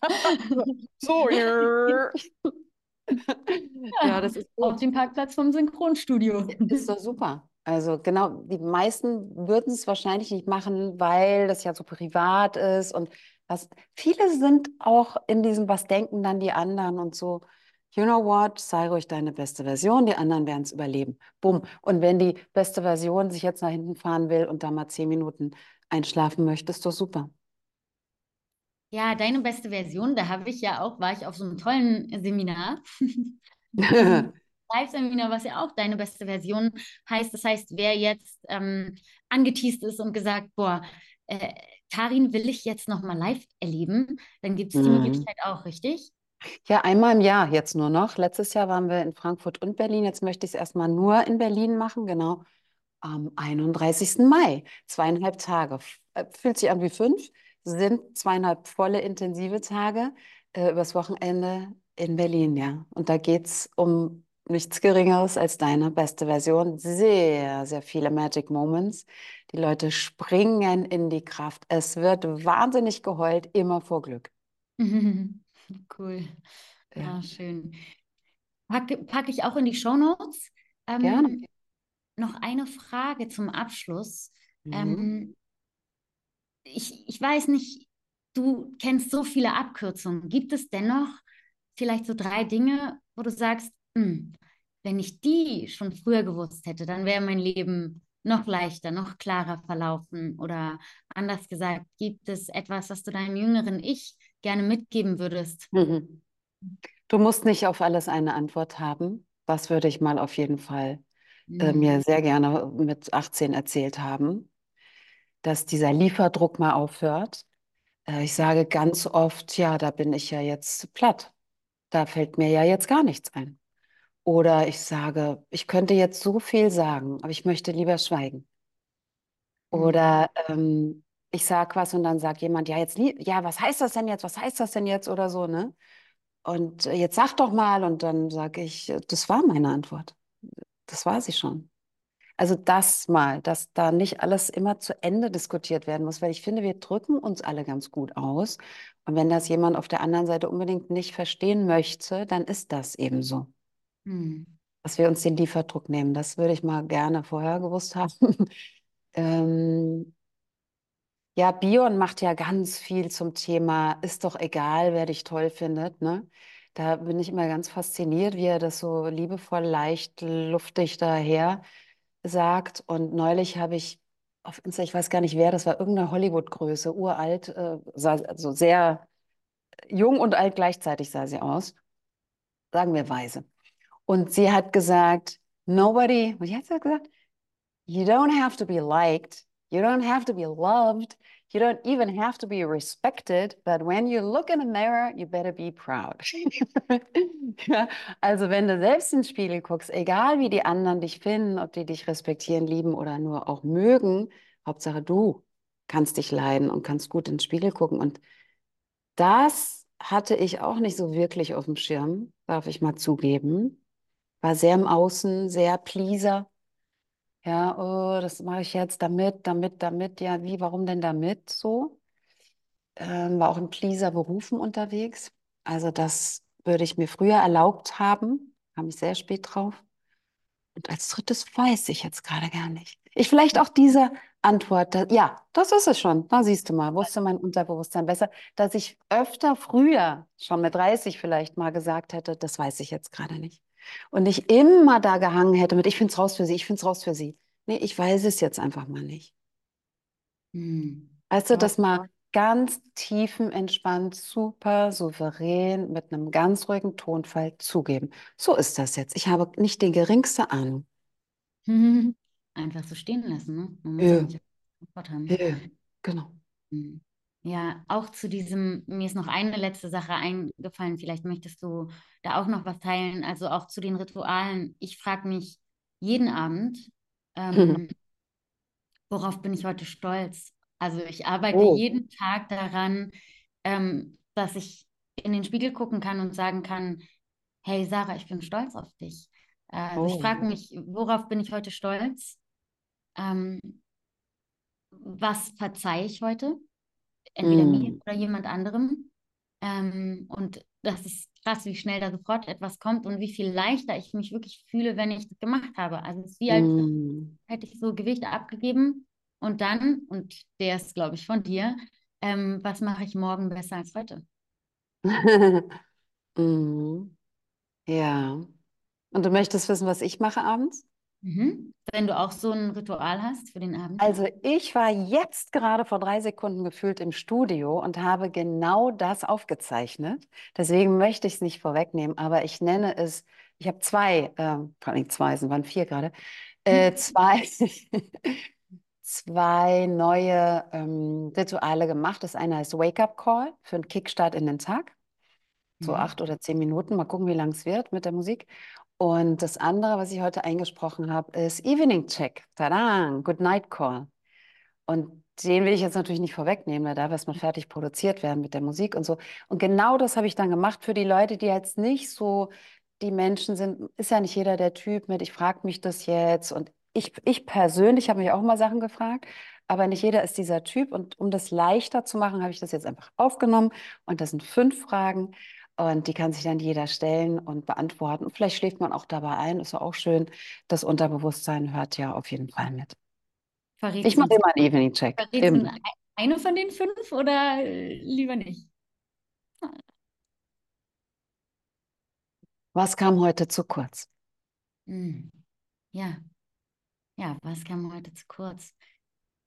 so, ja, das ist gut. Auf dem Parkplatz vom Synchronstudio. Ist doch super. Also genau, die meisten würden es wahrscheinlich nicht machen, weil das ja so privat ist und was, viele sind auch in diesem, was denken dann die anderen und so, you know what, sei ruhig deine beste Version, die anderen werden es überleben. Bumm. Und wenn die beste Version sich jetzt nach hinten fahren will und da mal zehn Minuten einschlafen möchte, ist doch super. Ja, deine beste Version, da habe ich ja auch, war ich auf so einem tollen Seminar. Live-Seminar, was ja auch deine beste Version heißt. Das heißt, wer jetzt ähm, angeteased ist und gesagt, boah, äh, Karin will ich jetzt noch mal live erleben, dann gibt es die mhm. Möglichkeit auch, richtig? Ja, einmal im Jahr jetzt nur noch. Letztes Jahr waren wir in Frankfurt und Berlin. Jetzt möchte ich es erstmal nur in Berlin machen, genau. Am 31. Mai. Zweieinhalb Tage. Äh, fühlt sich an wie fünf. Sind zweieinhalb volle intensive Tage äh, übers Wochenende in Berlin, ja. Und da geht es um nichts Geringeres als deine beste Version. Sehr, sehr viele Magic Moments. Die Leute springen in die Kraft. Es wird wahnsinnig geheult, immer vor Glück. cool. Ja, ah, schön. Packe, packe ich auch in die Show Notes. Ähm, Gerne. Noch eine Frage zum Abschluss. Mhm. Ähm, ich, ich weiß nicht, du kennst so viele Abkürzungen. Gibt es dennoch vielleicht so drei Dinge, wo du sagst, hm, wenn ich die schon früher gewusst hätte, dann wäre mein Leben noch leichter, noch klarer verlaufen. Oder anders gesagt, gibt es etwas, was du deinem jüngeren Ich gerne mitgeben würdest? Mhm. Du musst nicht auf alles eine Antwort haben. Das würde ich mal auf jeden Fall äh, mhm. mir sehr gerne mit 18 erzählt haben, dass dieser Lieferdruck mal aufhört. Äh, ich sage ganz oft, ja, da bin ich ja jetzt platt. Da fällt mir ja jetzt gar nichts ein. Oder ich sage, ich könnte jetzt so viel sagen, aber ich möchte lieber schweigen. Oder mhm. ähm, ich sage was und dann sagt jemand, ja, jetzt, ja, was heißt das denn jetzt? Was heißt das denn jetzt? Oder so, ne? Und äh, jetzt sag doch mal. Und dann sage ich, das war meine Antwort. Das war sie schon. Also das mal, dass da nicht alles immer zu Ende diskutiert werden muss, weil ich finde, wir drücken uns alle ganz gut aus. Und wenn das jemand auf der anderen Seite unbedingt nicht verstehen möchte, dann ist das eben so. Hm. Dass wir uns den Lieferdruck nehmen, das würde ich mal gerne vorher gewusst haben. ähm, ja, Bion macht ja ganz viel zum Thema, ist doch egal, wer dich toll findet. Ne? Da bin ich immer ganz fasziniert, wie er das so liebevoll, leicht, luftig daher sagt. Und neulich habe ich auf Insta, ich weiß gar nicht wer, das war irgendeine Hollywood-Größe, uralt, äh, also sehr jung und alt gleichzeitig sah sie aus. Sagen wir weise. Und sie hat gesagt, nobody, wie hat sie gesagt? You don't have to be liked. You don't have to be loved. You don't even have to be respected, but when you look in a mirror, you better be proud. ja, also wenn du selbst in den Spiegel guckst, egal wie die anderen dich finden, ob die dich respektieren, lieben oder nur auch mögen, Hauptsache du kannst dich leiden und kannst gut in den Spiegel gucken. Und das hatte ich auch nicht so wirklich auf dem Schirm, darf ich mal zugeben. War sehr im Außen, sehr Pleaser. Ja, oh, das mache ich jetzt damit, damit, damit. Ja, wie, warum denn damit so? Ähm, war auch in Pleaser-Berufen unterwegs. Also das würde ich mir früher erlaubt haben, kam ich sehr spät drauf. Und als drittes weiß ich jetzt gerade gar nicht. Ich vielleicht auch diese Antwort, da, ja, das ist es schon. Da siehst du mal, wusste mein Unterbewusstsein besser, dass ich öfter früher, schon mit 30 vielleicht mal gesagt hätte, das weiß ich jetzt gerade nicht. Und nicht immer da gehangen hätte mit, ich finde es raus für sie, ich finde es raus für sie. Nee, ich weiß es jetzt einfach mal nicht. Hm. Weißt du, das mal ganz tiefenentspannt, super souverän, mit einem ganz ruhigen Tonfall zugeben. So ist das jetzt. Ich habe nicht die geringste Ahnung. Einfach so stehen lassen, ne? Man muss Ja. ja nicht Antwort haben. Ja, genau. Hm. Ja, auch zu diesem, mir ist noch eine letzte Sache eingefallen, vielleicht möchtest du da auch noch was teilen, also auch zu den Ritualen. Ich frage mich jeden Abend, ähm, worauf bin ich heute stolz? Also ich arbeite Oh. jeden Tag daran, ähm, dass ich in den Spiegel gucken kann und sagen kann, hey Sarah, ich bin stolz auf dich. Äh, Also ich Oh. frage mich, worauf bin ich heute stolz? Ähm, was verzeihe ich heute? Entweder mir Mm. oder jemand anderem. Ähm, und das ist krass, wie schnell da sofort etwas kommt und wie viel leichter ich mich wirklich fühle, wenn ich das gemacht habe. Also es ist wie, als Mm. hätte ich so Gewicht abgegeben und dann, und der ist, glaube ich, von dir, ähm, was mache ich morgen besser als heute? Mm. Ja. Und du möchtest wissen, was ich mache abends? Mhm. Wenn du auch so ein Ritual hast für den Abend. Also ich war jetzt gerade vor drei Sekunden gefühlt im Studio und habe genau das aufgezeichnet. Deswegen möchte ich es nicht vorwegnehmen, aber ich nenne es, ich habe zwei, ähm, vor allem zwei, es waren vier gerade, äh, zwei, zwei neue ähm, Rituale gemacht. Das eine heißt Wake Up Call für einen Kickstart in den Tag. So Mhm. acht oder zehn Minuten. Mal gucken, wie lang es wird mit der Musik. Und das andere, was ich heute eingesprochen habe, ist Evening Check. Tada, Good Night Call. Und den will ich jetzt natürlich nicht vorwegnehmen, weil da darf erstmal fertig produziert werden mit der Musik und so. Und genau das habe ich dann gemacht für die Leute, die jetzt nicht so die Menschen sind. Ist ja nicht jeder der Typ mit, ich frage mich das jetzt. Und ich, ich persönlich habe mich auch mal Sachen gefragt, aber nicht jeder ist dieser Typ. Und um das leichter zu machen, habe ich das jetzt einfach aufgenommen. Und das sind fünf Fragen. Und die kann sich dann jeder stellen und beantworten. Und vielleicht schläft man auch dabei ein, ist ja auch schön. Das Unterbewusstsein hört ja auf jeden Fall mit. Verrätst Ich mache immer einen Evening Check. verrätst du Immer. ein- eine von den fünf oder äh, lieber nicht? Was kam heute zu kurz? Mhm. Ja, ja, was kam heute zu kurz?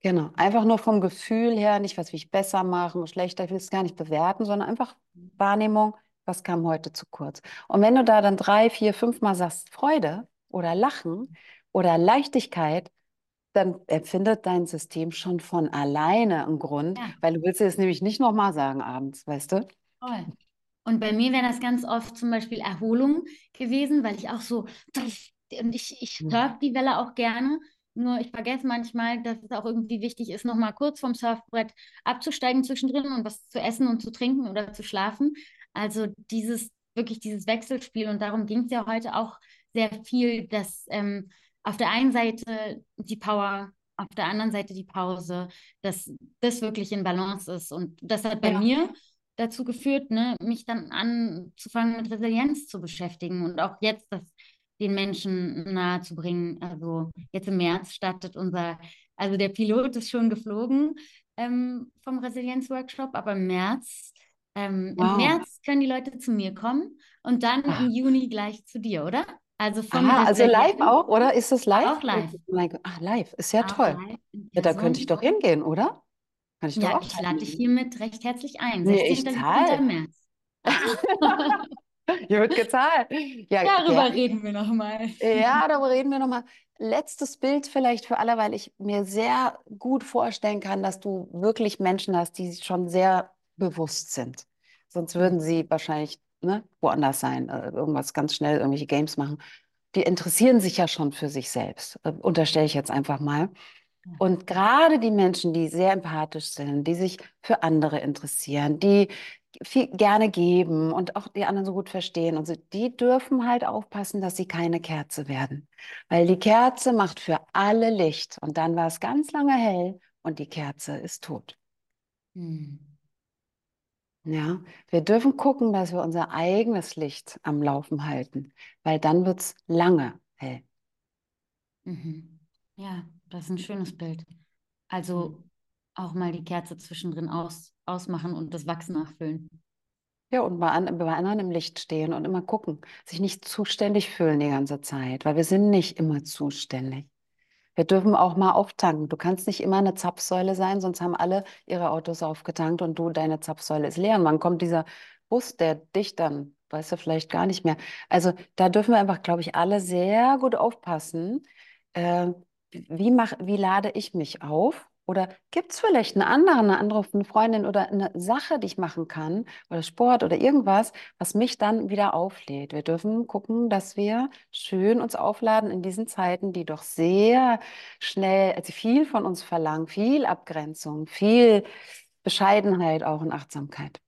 Genau. Einfach nur vom Gefühl her, nicht was will ich besser machen, schlechter, ich will es gar nicht bewerten, sondern einfach Wahrnehmung, was kam heute zu kurz. Und wenn du da dann drei, vier, fünf Mal sagst Freude oder Lachen oder Leichtigkeit, dann empfindet dein System schon von alleine einen Grund, Ja. weil du willst es nämlich nicht nochmal sagen abends, weißt du? Toll. Und bei mir wäre das ganz oft zum Beispiel Erholung gewesen, weil ich auch so, und ich, ich Mhm. surfe die Welle auch gerne. Nur ich vergesse manchmal, dass es auch irgendwie wichtig ist, nochmal kurz vom Surfbrett abzusteigen zwischendrin und was zu essen und zu trinken oder zu schlafen. Also dieses, wirklich dieses Wechselspiel. Und darum ging es ja heute auch sehr viel, dass ähm, auf der einen Seite die Power, auf der anderen Seite die Pause, dass das wirklich in Balance ist. Und das hat bei Ja. mir dazu geführt, ne, mich dann anzufangen mit Resilienz zu beschäftigen und auch jetzt das den Menschen nahezubringen. Also jetzt im März startet unser, also der Pilot ist schon geflogen ähm, vom Resilienzworkshop, aber im März, ähm, im Wow. März können die Leute zu mir kommen und dann Ach. im Juni gleich zu dir, oder? Also vom Ah, also live auch, oder? Ist es live? auch live. Ach, live. Ist ja Auch toll. Ja, da könnte ich doch hingehen, oder? Kann ich doch Ja, auch ich lade dich hiermit recht herzlich ein. Nee, ich 16. zahl. März. Hier wird gezahlt. Ja, Darüber gerne. reden wir nochmal. Ja, darüber reden wir nochmal. Letztes Bild vielleicht für alle, weil ich mir sehr gut vorstellen kann, dass du wirklich Menschen hast, die schon sehr bewusst sind. Sonst würden sie wahrscheinlich ne, woanders sein, äh, irgendwas ganz schnell, irgendwelche Games machen. Die interessieren sich ja schon für sich selbst, äh, unterstelle ich jetzt einfach mal. Und gerade die Menschen, die sehr empathisch sind, die sich für andere interessieren, die viel gerne geben und auch die anderen so gut verstehen und so, die dürfen halt aufpassen, dass sie keine Kerze werden. Weil die Kerze macht für alle Licht und dann war es ganz lange hell und die Kerze ist tot. Hm. Ja, wir dürfen gucken, dass wir unser eigenes Licht am Laufen halten, weil dann wird es lange hell. Mhm. Ja, das ist ein schönes Bild. Also Mhm. auch mal die Kerze zwischendrin aus, ausmachen und das Wachs nachfüllen. Ja, und bei, an, bei anderen im Licht stehen und immer gucken, sich nicht zuständig fühlen die ganze Zeit, weil wir sind nicht immer zuständig. Wir dürfen auch mal auftanken. Du kannst nicht immer eine Zapfsäule sein, sonst haben alle ihre Autos aufgetankt und du, deine Zapfsäule ist leer. Und wann kommt dieser Bus, der dich dann, weißt du, vielleicht gar nicht mehr. Also da dürfen wir einfach, glaube ich, alle sehr gut aufpassen. Äh, wie mach, wie lade ich mich auf? Oder gibt es vielleicht eine andere, eine andere eine Freundin oder eine Sache, die ich machen kann, oder Sport oder irgendwas, was mich dann wieder auflädt? Wir dürfen gucken, dass wir schön uns aufladen in diesen Zeiten, die doch sehr schnell, also viel von uns verlangen, viel Abgrenzung, viel Bescheidenheit auch und Achtsamkeit.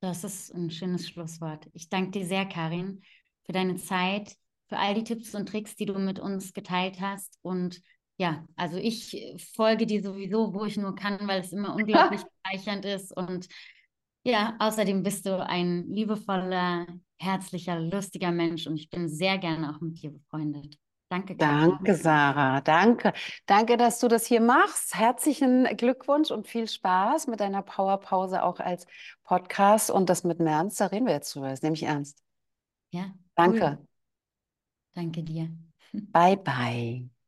Das ist ein schönes Schlusswort. Ich danke dir sehr, Karin, für deine Zeit, für all die Tipps und Tricks, die du mit uns geteilt hast. Und ja, also ich folge dir sowieso, wo ich nur kann, weil es immer unglaublich bereichernd ist. Und ja, außerdem bist du ein liebevoller, herzlicher, lustiger Mensch und ich bin sehr gerne auch mit dir befreundet. Danke, Karin. Danke, Sarah. Danke. Danke, dass du das hier machst. Herzlichen Glückwunsch und viel Spaß mit deiner Powerpause auch als Podcast und das mit Ernst. Da reden wir jetzt drüber. Das nehme ich ernst. Ja, Danke. cool. Danke dir. Bye, bye.